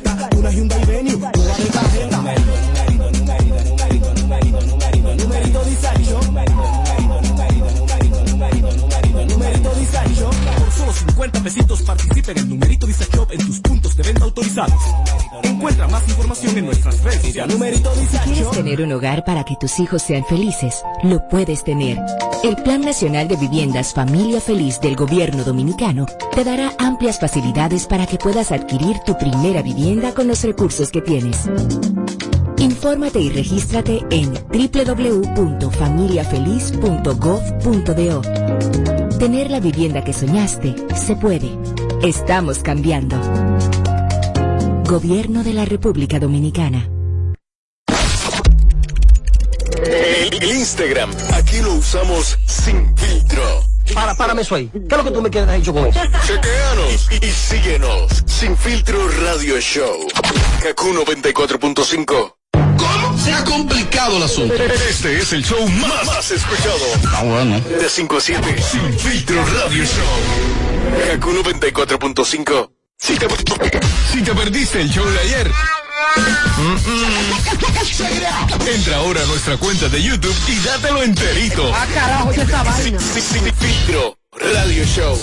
50 pesitos participa en numerito disacho en tus puntos de venta autorizados. Encuentra más información en nuestras redes sociales. Numerito Si disacho. quieres tener un hogar para que tus hijos sean felices, lo puedes tener. El Plan Nacional de Viviendas Familia Feliz del Gobierno Dominicano te dará amplias facilidades para que puedas adquirir tu primera vivienda con los recursos que tienes. Infórmate y regístrate en www.familiafeliz.gov.do. Tener la vivienda que soñaste se puede. Estamos cambiando. Gobierno de la República Dominicana. El, el Instagram, aquí lo usamos sin filtro. Para, párame eso ahí. ¿Qué es lo que tú me quieres hecho con eso? Chequeanos y, y síguenos. Sin filtro radio show. Kaku 94.5. ¿Cómo se ha complicado el asunto? Este es el show más, más escuchado. Ah, bueno. De 5 a 7. Sin filtro radio show. Kaku 94.5. Si te, si te perdiste el show de ayer. Entra ahora a nuestra cuenta de YouTube y dátelo enterito. Ah, carajo, ¿qué es esa vaina? Sin, sin- sin filtro radio show.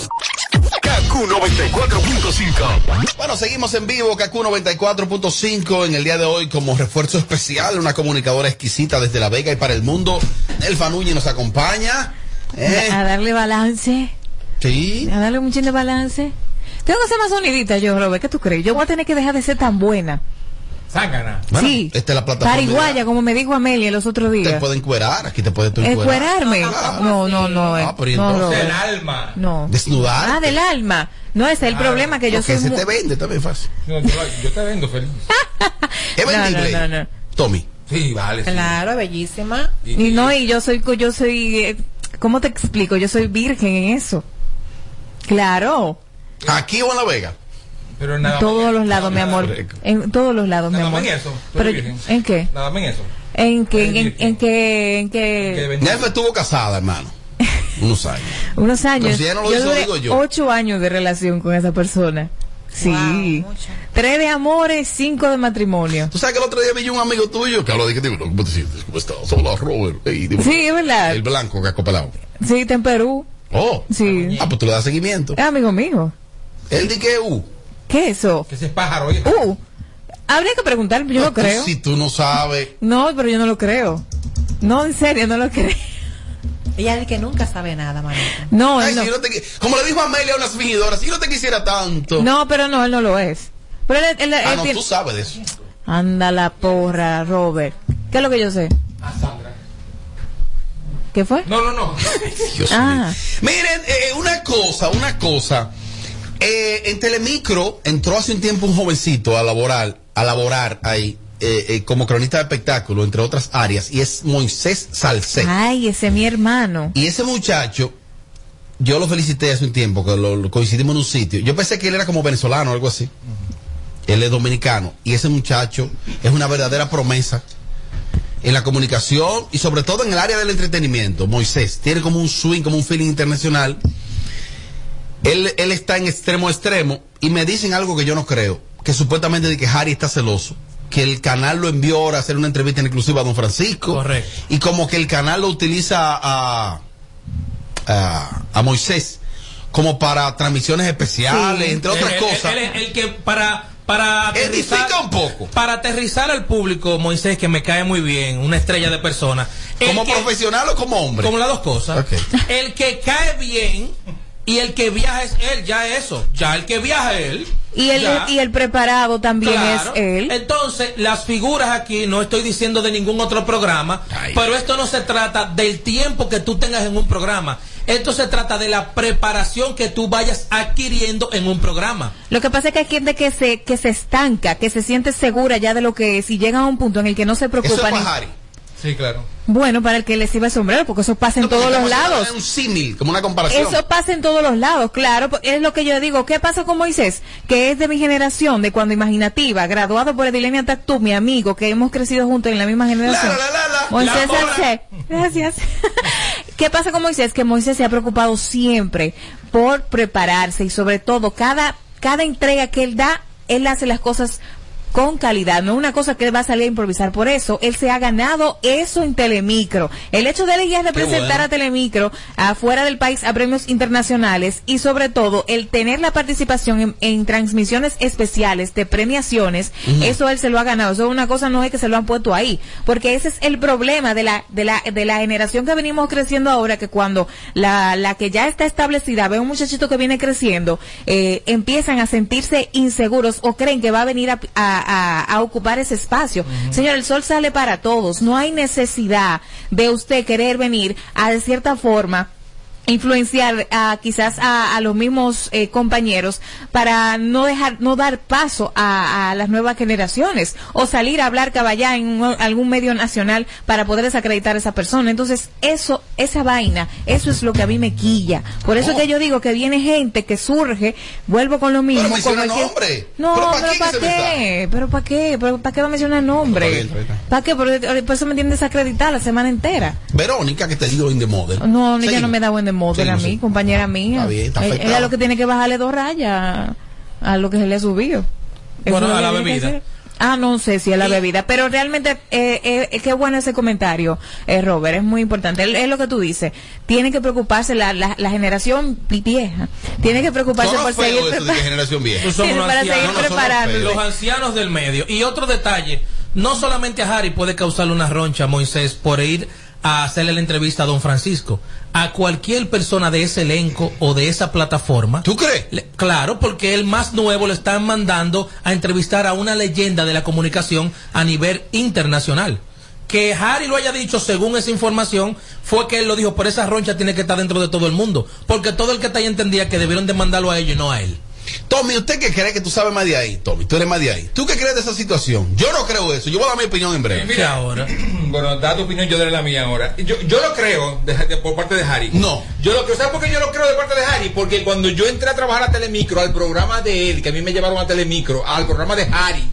Kaku 94.5. Bueno, seguimos en vivo, KQ 94.5 en el día de hoy como refuerzo especial, una comunicadora exquisita desde La Vega y para el mundo. El Fanuñi nos acompaña. ¿eh? A darle balance. Sí. A darle un chin de balance. Tengo que ser más sonidita yo, Robert. ¿Qué tú crees? Yo voy a tener que dejar de ser tan buena. Zángana. Bueno, sí. Esta es la plataforma. Pariguaya, como me dijo Amelia los otros Te días. pueden cuerar, aquí te puedes tú encuerar. ¿Encuerarme? No, no, no. eh. Ah, pero ¿y no, entonces? Robert. El alma. No. Desnudar. Ah, del alma. No, ese es el problema que yo Porque soy se mu- te vende también fácil. No, yo, yo te vendo feliz. Es No, no, vendible. no, no. Tommy. Sí, vale. sí. Claro, bellísima. Y no, y yo soy, yo soy, eh, ¿cómo te explico? Yo soy virgen en eso. Claro. Aquí o en La Vega. Pero En todos los lados, mi amor. En todos los lados, mi amor. en eso. Pero. ¿En qué? Nada más en eso. ¿En qué? ¿En, en, en qué? ¿En? Nelfa estuvo casada, hermano. Unos años. Unos años. Si no lo hizo, duré digo yo. ocho años de relación con esa persona. Sí. Tres de amores, cinco de matrimonio. Tú sabes que el otro día vi yo un amigo tuyo que habló de que digo, ¿cómo te sientes? ¿Cómo estás? Hola, Robert. Ey, dime. Sí, es verdad. El blanco que ha copelado. Sí, está en Perú. Oh. Sí. Ah, pues tú le das seguimiento. Es amigo mío. Él di que uh. ¿Qué es eso? Que ese es pájaro, oye. Uh. Habría que preguntar, yo no creo. Si tú no sabes. No, pero yo no lo creo. No, en serio, no lo creo. Ella dice que nunca sabe nada, Marita. No, Ay, él no. si yo no te qui- como le dijo Amelia a unas fingidoras, si yo no te quisiera tanto. No, pero no, él no lo es. Pero él, él- Ah, él no, tiene- tú sabes de eso. Anda la porra, Robert. ¿Qué es lo que yo sé? A Sandra. ¿Qué fue? No, no, no. Dios Ah. mío. Miren, eh, una cosa, una cosa. Eh, en Telemicro entró hace un tiempo un jovencito a laborar, a laborar ahí, eh, eh, como cronista de espectáculo, entre otras áreas, y es Moisés Salcé. Ay, ese es mi hermano. Y ese muchacho, yo lo felicité hace un tiempo, que lo, lo coincidimos en un sitio. Yo pensé que él era como venezolano o algo así. Él es dominicano. Y ese muchacho es una verdadera promesa en la comunicación y sobre todo en el área del entretenimiento. Moisés tiene como un swing, como un feeling internacional. Él, él está en extremo a extremo y me dicen algo que yo no creo, que supuestamente de que Harry está celoso, que el canal lo envió ahora a hacer una entrevista en exclusiva a don Francisco. Correcto. Y como que el canal lo utiliza a, a, a Moisés como para transmisiones especiales, Sí. entre otras El- cosas. El, el- el que para para aterrizar, un poco. Para aterrizar al público, Moisés, que me cae muy bien, una estrella de persona. ¿Como que- profesional o como hombre? Como las dos cosas. Ok. El que cae bien y el que viaja es él, ya eso. Ya el que viaja es él. Y el, ya. y el preparado también Claro. es él. Entonces, las figuras aquí, no estoy diciendo de ningún otro programa, pero esto no se trata del tiempo que tú tengas en un programa. Esto se trata de la preparación que tú vayas adquiriendo en un programa. Lo que pasa es que hay gente que se, que se estanca, que se siente segura ya de lo que es y llega a un punto en el que no se preocupa. ni- Sí, claro. Bueno, para el que le sirva el sombrero, porque eso pasa en todos los lados. Un símil, como una comparación. Eso pasa en todos los lados, claro. Es lo que yo digo. ¿Qué pasa con Moisés? Que es de mi generación, de cuando imaginativa, graduado por Edilenia Tactú, mi amigo, que hemos crecido juntos en la misma generación. Moisés la bola. Arce. Gracias. ¿Qué pasa con Moisés? Que Moisés se ha preocupado siempre por prepararse y sobre todo cada, cada entrega que él da, él hace las cosas con calidad, no es una cosa que él va a salir a improvisar. Por eso, él se ha ganado eso en Telemicro. El hecho de él ya representar bueno. a Telemicro afuera del país a premios internacionales y sobre todo el tener la participación en, en transmisiones especiales de premiaciones, eso él se lo ha ganado. Eso es una cosa, no es que se lo han puesto ahí, porque ese es el problema de la, de la, de la generación que venimos creciendo ahora, que cuando la, la que ya está establecida ve un muchachito que viene creciendo, eh, empiezan a sentirse inseguros o creen que va a venir a, a- a- ocupar ese espacio. Señor, el sol sale para todos. No hay necesidad de usted querer venir a de cierta forma influenciar a quizás a, a los mismos eh, compañeros para no dejar no dar paso a, a las nuevas generaciones o salir a hablar caballá en un- algún medio nacional para poder desacreditar a esa persona. Entonces eso esa vaina eso es lo que a mí me quilla. Por eso Oh. que yo digo que viene gente que surge vuelvo con lo mismo Pero como no ¿Pero para qué pero para qué pero para qué va a mencionar nombre para qué por, por eso me tienen desacreditar la semana entera. Verónica, que te digo en The Model. no, ella Seguimos. no me da buen de model a Seguimos, mí, sí. compañera mía. Está bien, está ella, lo que tiene que bajarle dos rayas a lo que se le ha subido. Bueno, a la bebida. Ah, no sé si es la bebida, pero realmente eh, eh, qué bueno ese comentario, eh, Robert, es muy importante. Es, es lo que tú dices. Tiene que preocuparse la, la, la generación vieja. Tiene que preocuparse por seguir eso de prepa- que generación vieja. Unos para ancianos. seguir preparándose. Los ancianos del medio. Y otro detalle, no solamente a Harry puede causarle una roncha a Moisés por ir a hacerle la entrevista a don Francisco. A cualquier persona de ese elenco o de esa plataforma. ¿Tú crees? claro, porque el más nuevo le están mandando a entrevistar a una leyenda de la comunicación a nivel internacional. Que Harry lo haya dicho según esa información fue que él lo dijo, por esa roncha tiene que estar dentro de todo el mundo. Porque todo el que está ahí entendía que debieron de mandarlo a ellos y no a él. Tommy, ¿usted qué cree que tú sabes más de ahí? Tommy, tú eres más de ahí. ¿Tú qué crees de esa situación? Yo no creo eso. Yo voy a dar mi opinión en breve. Mira, ahora. Bueno, da tu opinión, yo daré la mía ahora. Yo, yo lo creo de- de- por parte de Harry. No. Yo lo creo. ¿Sabes por qué yo lo creo de parte de Harry? Porque cuando yo entré a trabajar a Telemicro, al programa de él, que a mí me llevaron a Telemicro, al programa de Harry,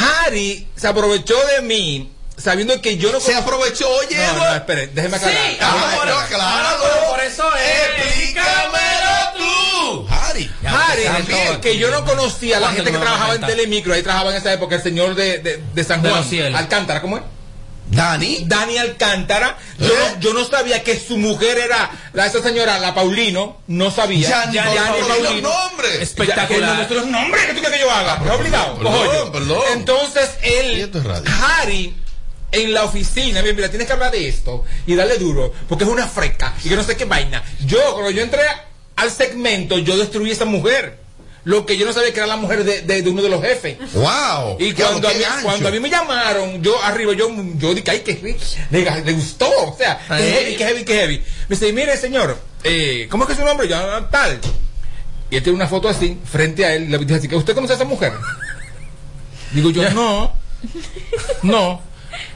Harry se aprovechó de mí. Sabiendo que yo no Se aprovechó, oye, No, no, espere, déjeme aclarar. Sí, Ah, no, claro. por eso es. Explícamelo tú. Que yo no conocía a la ¿Cuándo gente que me trabajaba en? Telemicro, ahí trabajaba en esa época el señor de, de, de San Juan. Alcántara, ¿cómo es? Dani. Dani Alcántara. Yo, no, yo no sabía que su mujer era la esa señora, la Paulino. No sabía. Ya, los nombres. Espectacular. Espectacular. los nombres que tú quieres que yo haga. No obligado. Perdón, perdón. Entonces él. Harry, en la oficina, mira, mira, tienes que hablar de esto y darle duro, porque es una fresca y que no sé qué vaina. Yo, cuando yo entré al segmento, yo destruí a esa mujer. Lo que yo no sabía que era la mujer de, de- de uno de los jefes. Wow. Y cuando a, mí, cuando a mí me llamaron, yo arriba, yo, yo dije, ay, que le, le gustó, o sea, que Ay. heavy, que heavy, que heavy. Me dice, mire, señor, eh, ¿cómo es que es su nombre? Yo, "Ah, tal. Y él tiene una foto así, frente a él, le dice así, que ¿usted conoce a esa mujer? Digo yo, no, no,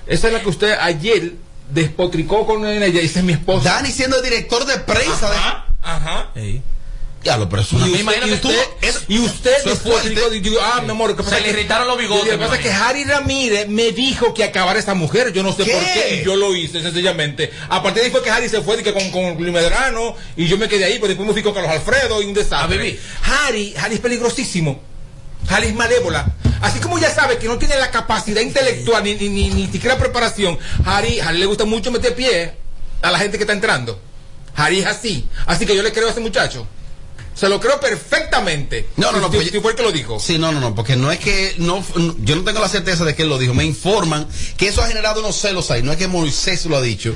esa es la que usted ayer despotricó con ella, y esa es mi esposa. Dani siendo director de prensa de. Ajá. Ey. Ya lo pero es una- Y usted, y usted, es- y usted es fuerte. digo, ah, mi amor, ¿qué Se pasa le que- irritaron los bigotes, Lo que pasa es que. Harry Ramírez me dijo que acabara esta mujer, yo no sé ¿Qué? por qué, y yo lo hice sencillamente. A partir de ahí fue que Harry se fue de que con, con Luis Medrano, y yo me quedé ahí, pues después me fui con Carlos Alfredo y un desastre. A vivir. Harry, Harry es peligrosísimo. Harry es malévola. Así como ya sabe que no tiene la capacidad intelectual ni, ni, ni, ni siquiera preparación, Harry, Harry le gusta mucho meter pie a la gente que está entrando. Harry es así. Así que yo le creo a ese muchacho. Se lo creo perfectamente. No, no, no, Si- pues- si fue el que lo dijo. Sí, no, no, no, porque no es que no, no- yo no tengo la certeza de que él lo dijo. Me informan que eso ha generado unos celos ahí. No es que Moisés lo ha dicho.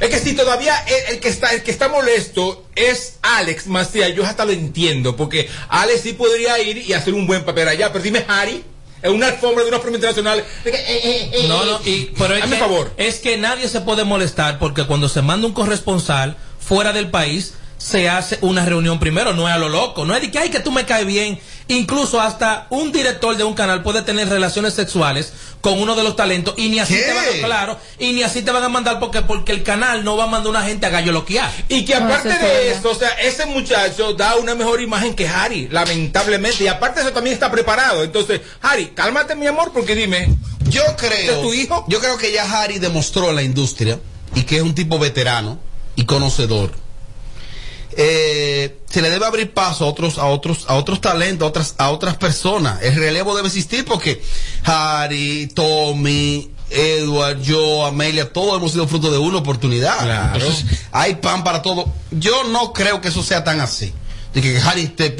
Es que si todavía el, el que está el que está molesto es Alex Macías, yo hasta lo entiendo, porque Alex sí podría ir y hacer un buen papel allá, pero dime Harry, en una alfombra de una forma internacional. eh, eh, eh, No, no, y, pero es que, favor. es que nadie se puede molestar porque cuando se manda un corresponsal fuera del país, se hace una reunión primero, no es a lo loco, no es de que, ay, que tú me caes bien. Incluso hasta un director de un canal puede tener relaciones sexuales con uno de los talentos y ni así ¿Qué? te van a, claro, y ni así te van a mandar porque, porque el canal no va a mandar una gente a galloloquear. Y que No, aparte de eso, o sea, ese muchacho da una mejor imagen que Harry, lamentablemente. Y aparte de eso también está preparado. Entonces, Harry, cálmate mi amor, porque dime, Yo ¿Ese creo. es tu hijo? Yo creo que ya Harry demostró en la industria y que es un tipo veterano y conocedor. Eh, se le debe abrir paso a otros, a otros, a otros talentos, a otras, a otras personas. El relevo debe existir porque Harry, Tommy, Edward, yo, Amelia, todos hemos sido fruto de una oportunidad. Claro. Entonces, hay pan para todo. Yo no creo que eso sea tan así. De que Harry esté-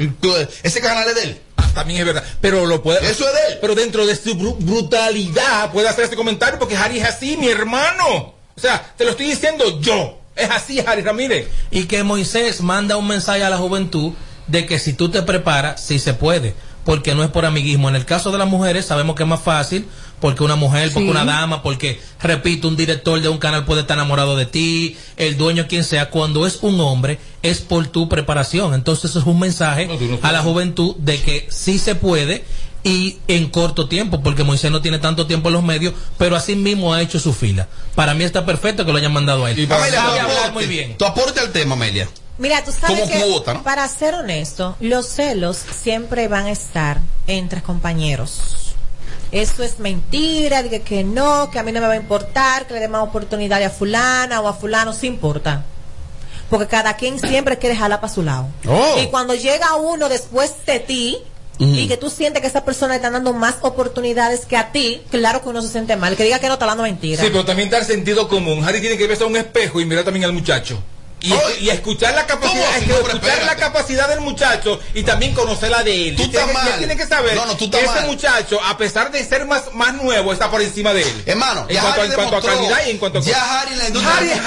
ese canal es de él. Ah, también es verdad. Pero lo puede. Eso es de él. Pero dentro de su bru- brutalidad puede hacer este comentario porque Harry es así, mi hermano. O sea, te lo estoy diciendo yo. Es así, Harry Ramírez. Y que Moisés manda un mensaje a la juventud de que si tú te preparas, sí se puede. Porque no es por amiguismo. En el caso de las mujeres sabemos que es más fácil porque una mujer, porque Sí. una dama, porque, repito, un director de un canal puede estar enamorado de ti, el dueño quien sea. Cuando es un hombre, es por tu preparación. Entonces eso es un mensaje No, tú no a la juventud de que sí se puede y en corto tiempo, porque Moisés no tiene tanto tiempo en los medios, pero así mismo ha hecho su fila. Para mí está perfecto que lo hayan mandado a él. Y para- Sabe Amelia, hablar aporte, muy bien. Tu aporte al tema, Amelia. Mira, tú sabes Como que, cuota, ¿no? para ser honesto, los celos siempre van a estar entre compañeros. Eso es mentira, de que, que no, que a mí no me va a importar, que le dé más oportunidad a fulana o a fulano, sí importa. Porque cada quien siempre quiere jalar para su lado. Oh. Y cuando llega uno después de ti, y que tú sientes que esa persona está dando más oportunidades que a ti, claro que uno se siente mal. Que diga que no está hablando mentira. Sí, pero también da el sentido común. Harry tiene que verse a un espejo y mirar también al muchacho. Y, y escuchar la capacidad, escuchar la capacidad del muchacho y también conocer la de él. Tú tiene, estás que- mal. tiene que saber No, no, tú que ese mal. muchacho, a pesar de ser más, más nuevo, está por encima de él. Hermano, en cuanto, Harry en cuanto a calidad y en cuanto a ya Harry la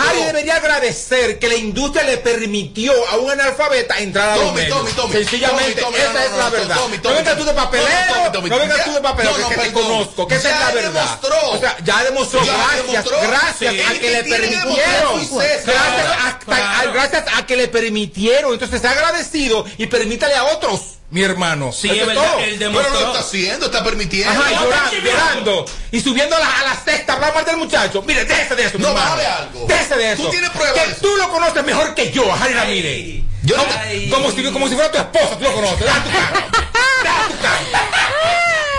Harry, debería agradecer que la industria le permitió a un analfabeta entrar a los Tommy, medios. Tommy, Tommy, Sencillamente, Tommy, esa no, es la verdad. No vengas tú de papeleo, no, vengas tú de no, que, te conozco, que esa es la verdad. O sea, ya demostró, gracias, gracias a que le permitieron. Gracias a, a- gracias a que le permitieron. Entonces, sea agradecido y permítale a otros, mi hermano. Sí, es verdad, todo. él Pero lo está haciendo, está permitiendo. Ajá, No, llorando, está llorando. Y subiendo a la, a la sexta, hablar mal del muchacho. Mire, déjese de eso, mi No, sabe algo. Déjese de eso. Tú tienes pruebas Que tú lo conoces mejor que yo, a Harry Ramírez. Yo no como, como si, como si fuera tu esposa, tú lo conoces. Deja tu cara. Deja tu cara.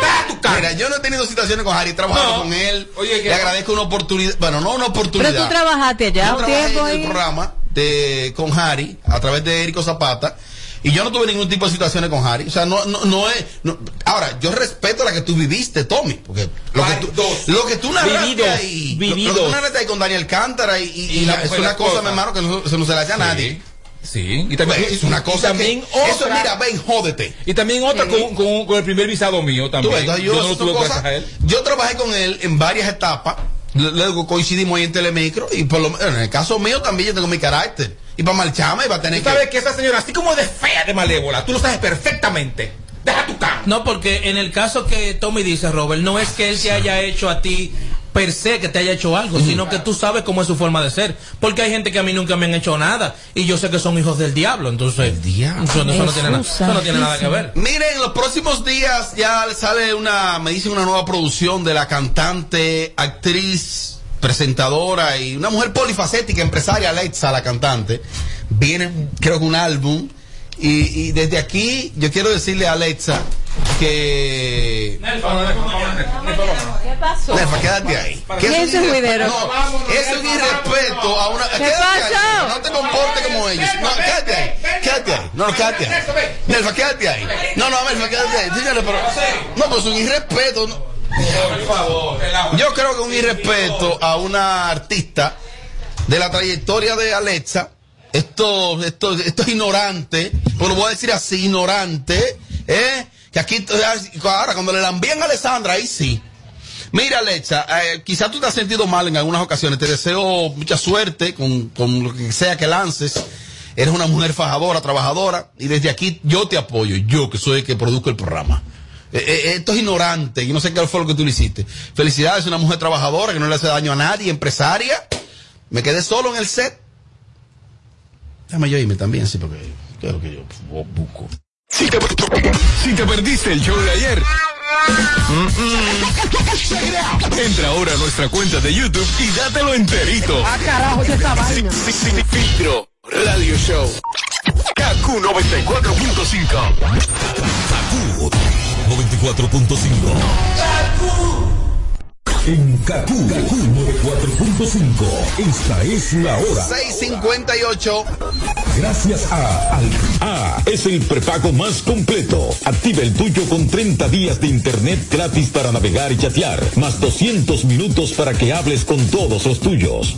Deja tu cara. Mira, yo no he tenido situaciones con Harry, he trabajado No. con él. Oye, le agradezco una oportunidad. Bueno, no una oportunidad. Pero tú trabajaste allá Yo un tiempo en el ahí. programa de, con Harry a través de Érico Zapata. Y yo no tuve ningún tipo de situaciones con Harry. O sea, no, no, no es. no- ahora, yo respeto la que tú viviste, Tommy. Porque lo que tú, lo que tú narraste Vividos, ahí. lo- Lo, que tú narraste ahí con Daniel Cántara y, y- Y la es una cosa, mi hermano, que no, se no se la hace a nadie. Sí, y también, es una cosa también que, otra. Eso, mira, ven, jódete. Y también otra con, con- con el primer visado mío también. ves, yo, yo no lo tuve cosas- a él. yo trabajé con él en varias etapas. Luego coincidimos ahí en Telemicro. Y por lo menos en el caso mío también yo tengo mi carácter. Y para marcharme va a tener Tú sabes que. que esa señora, así como de fea, de malévola, tú lo sabes perfectamente. Deja tu cara. No, porque en el caso que Tommy dice, Robert, no es que él te haya hecho a ti per se que te haya hecho algo, sino que tú sabes cómo es su forma de ser. Porque hay gente que a mí nunca me han hecho nada y yo sé que son hijos del diablo, entonces Eso, eso no, tiene nada, eso no tiene nada que ver. Miren, en los próximos días ya sale una, me dicen una nueva producción de la cantante, actriz, presentadora y una mujer polifacética, empresaria, Alexa, la cantante. Viene, creo que un álbum. Y, y desde aquí yo quiero decirle a Alexa que... ¿Qué pasó? Nefa, quédate ahí. ¿Qué es un es juidero? No, es un irrespeto a una. ¿Qué quédate pasó? ahí, No te comportes como ellos. No, quédate ahí. Quédate ahí. No, quédate ahí. Nelfa, quédate ahí. No, no, Nelfa, quédate ahí. Señores, pero. No, pues un irrespeto. no. Yo creo que un irrespeto a una artista de la trayectoria de Alexa. Esto, esto, esto es ignorante, pues lo voy a decir así, ignorante, ¿eh? Que aquí, ahora cuando le la envían a Alessandra, ahí sí. Mira, Alexa, eh, quizás tú te has sentido mal en algunas ocasiones. Te deseo mucha suerte con, con lo que sea que lances. Eres una mujer fajadora, trabajadora. Y desde aquí yo te apoyo. Yo, que soy el que produzco el programa. Eh, eh, esto es ignorante. Yo no sé qué fue lo que tú le hiciste. Felicidades, una mujer trabajadora que no le hace daño a nadie, empresaria. Me quedé solo en el set. Déjame yo irme también, sí, porque ¿qué es lo que yo busco? Si te, si te perdiste el show de ayer, mm, mm, entra ahora a nuestra cuenta de YouTube y dátelo enterito. Ah, carajo, ya está vaina. Sí, sí, sí, Filtro Radio Show. KQ 94.5. KQ 94.5. En Kaku, 94.5. Esta es la hora. 658. Gracias a Al A es el prepago más completo. Activa el tuyo con 30 días de internet gratis para navegar y chatear, más 200 minutos para que hables con todos los tuyos.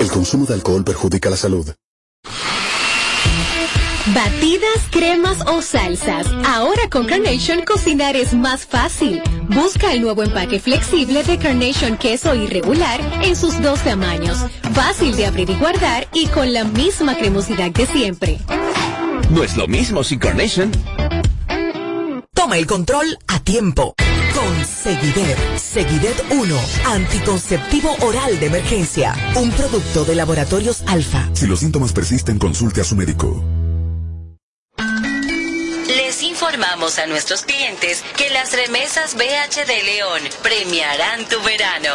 El consumo de alcohol perjudica la salud. Batidas, cremas o salsas. Ahora con Carnation cocinar es más fácil. Busca el nuevo empaque flexible de Carnation queso irregular en sus dos tamaños. Fácil de abrir y guardar y con la misma cremosidad de siempre. No es lo mismo sin Carnation. Toma el control a tiempo. Con Seguidet. Seguidet 1. Anticonceptivo oral de emergencia. Un producto de laboratorios alfa. Si los síntomas persisten, consulte a su médico. Les informamos a nuestros clientes que las remesas BH de León premiarán tu verano.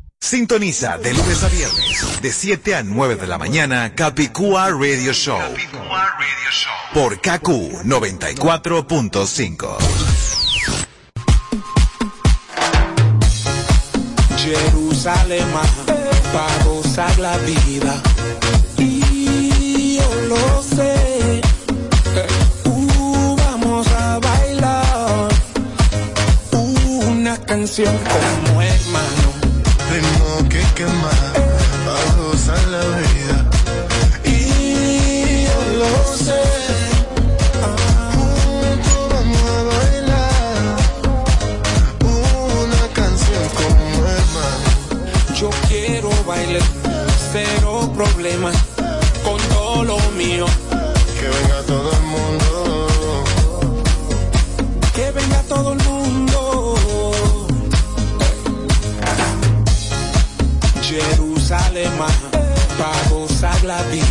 Sintoniza de lunes a viernes, de 7 a 9 de la mañana, Capicúa Radio Show. Por KQ 94.5. Jerusalén, para gozar la vida. Y yo lo sé. Uh, vamos a bailar una canción como hermano. Ritmo que quema, para gozar la vida. Y yo lo sé. Juntos vamos a bailar una canción como hermano. Yo quiero bailar, cero problemas, la vida.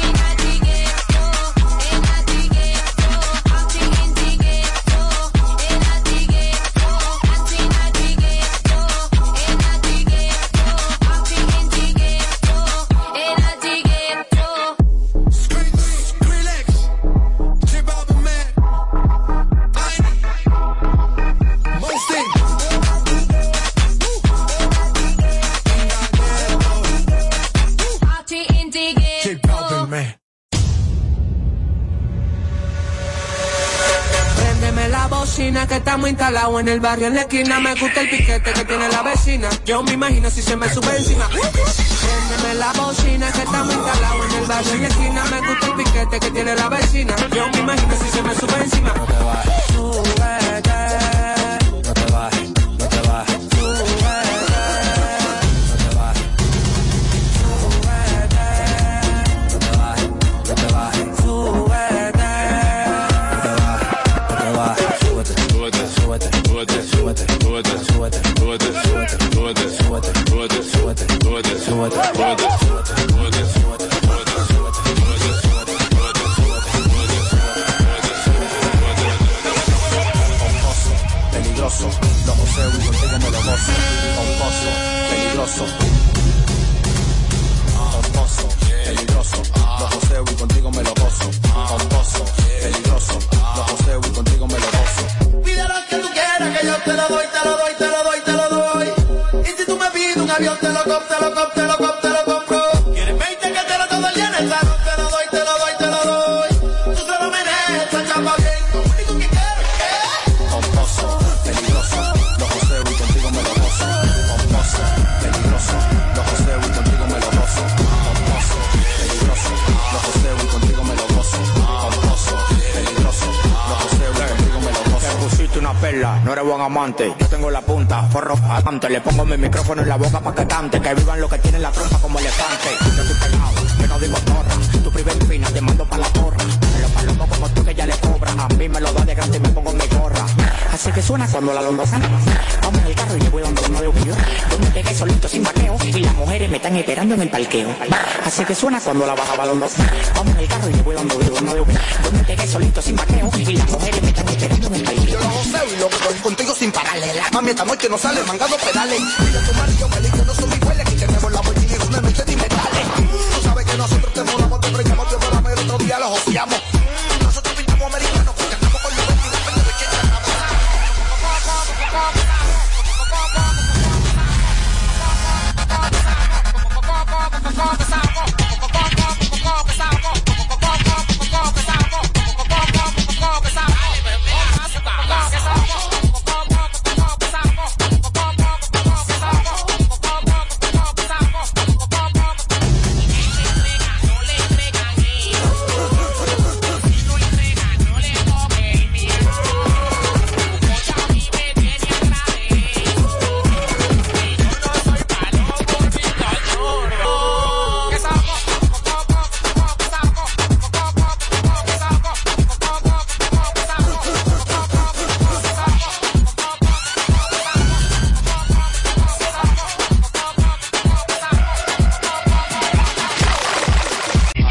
Estamos instalados en el barrio en la esquina. Me gusta el piquete que tiene la vecina. Yo me imagino si se me sube encima. Préndeme la bocina que estamos instalados en el barrio en la esquina. Me gusta el piquete que tiene la vecina. Yo me imagino si se me sube encima. lo capta. Amante. Yo tengo la punta, forro adelante. Le pongo mi micrófono en la boca pa' que cante. Que vivan los que tienen la trompa como elefante. Yo estoy pegado, yo no digo torra. Tu primer fina, te mando pa' la torra. Me lo palomos como tú que ya le cobras. A mí me lo da de gratis y me pongo mi gorra. Así que suena cuando la londosa. Vamos el carro y le voy dando uno de yo. Donde pegué solito sin vaqueo. Y las mujeres me están esperando en el parqueo. Así que suena cuando la baja balondosa. Vamos el carro y le voy dando uno de yo. Donde pegué solito sin vaqueo. Y las mujeres me están esperando en el parqueo. Yo lo goceo y lo doy contigo sin pararle. La mami esta noche no sale mangando pedales. Mira tu marido, dice no soy igual, aquí tenemos la vuelta y una noche de metales. Tú sabes que nosotros te molamos, te preñamos, te volamos el otro día los joseamos.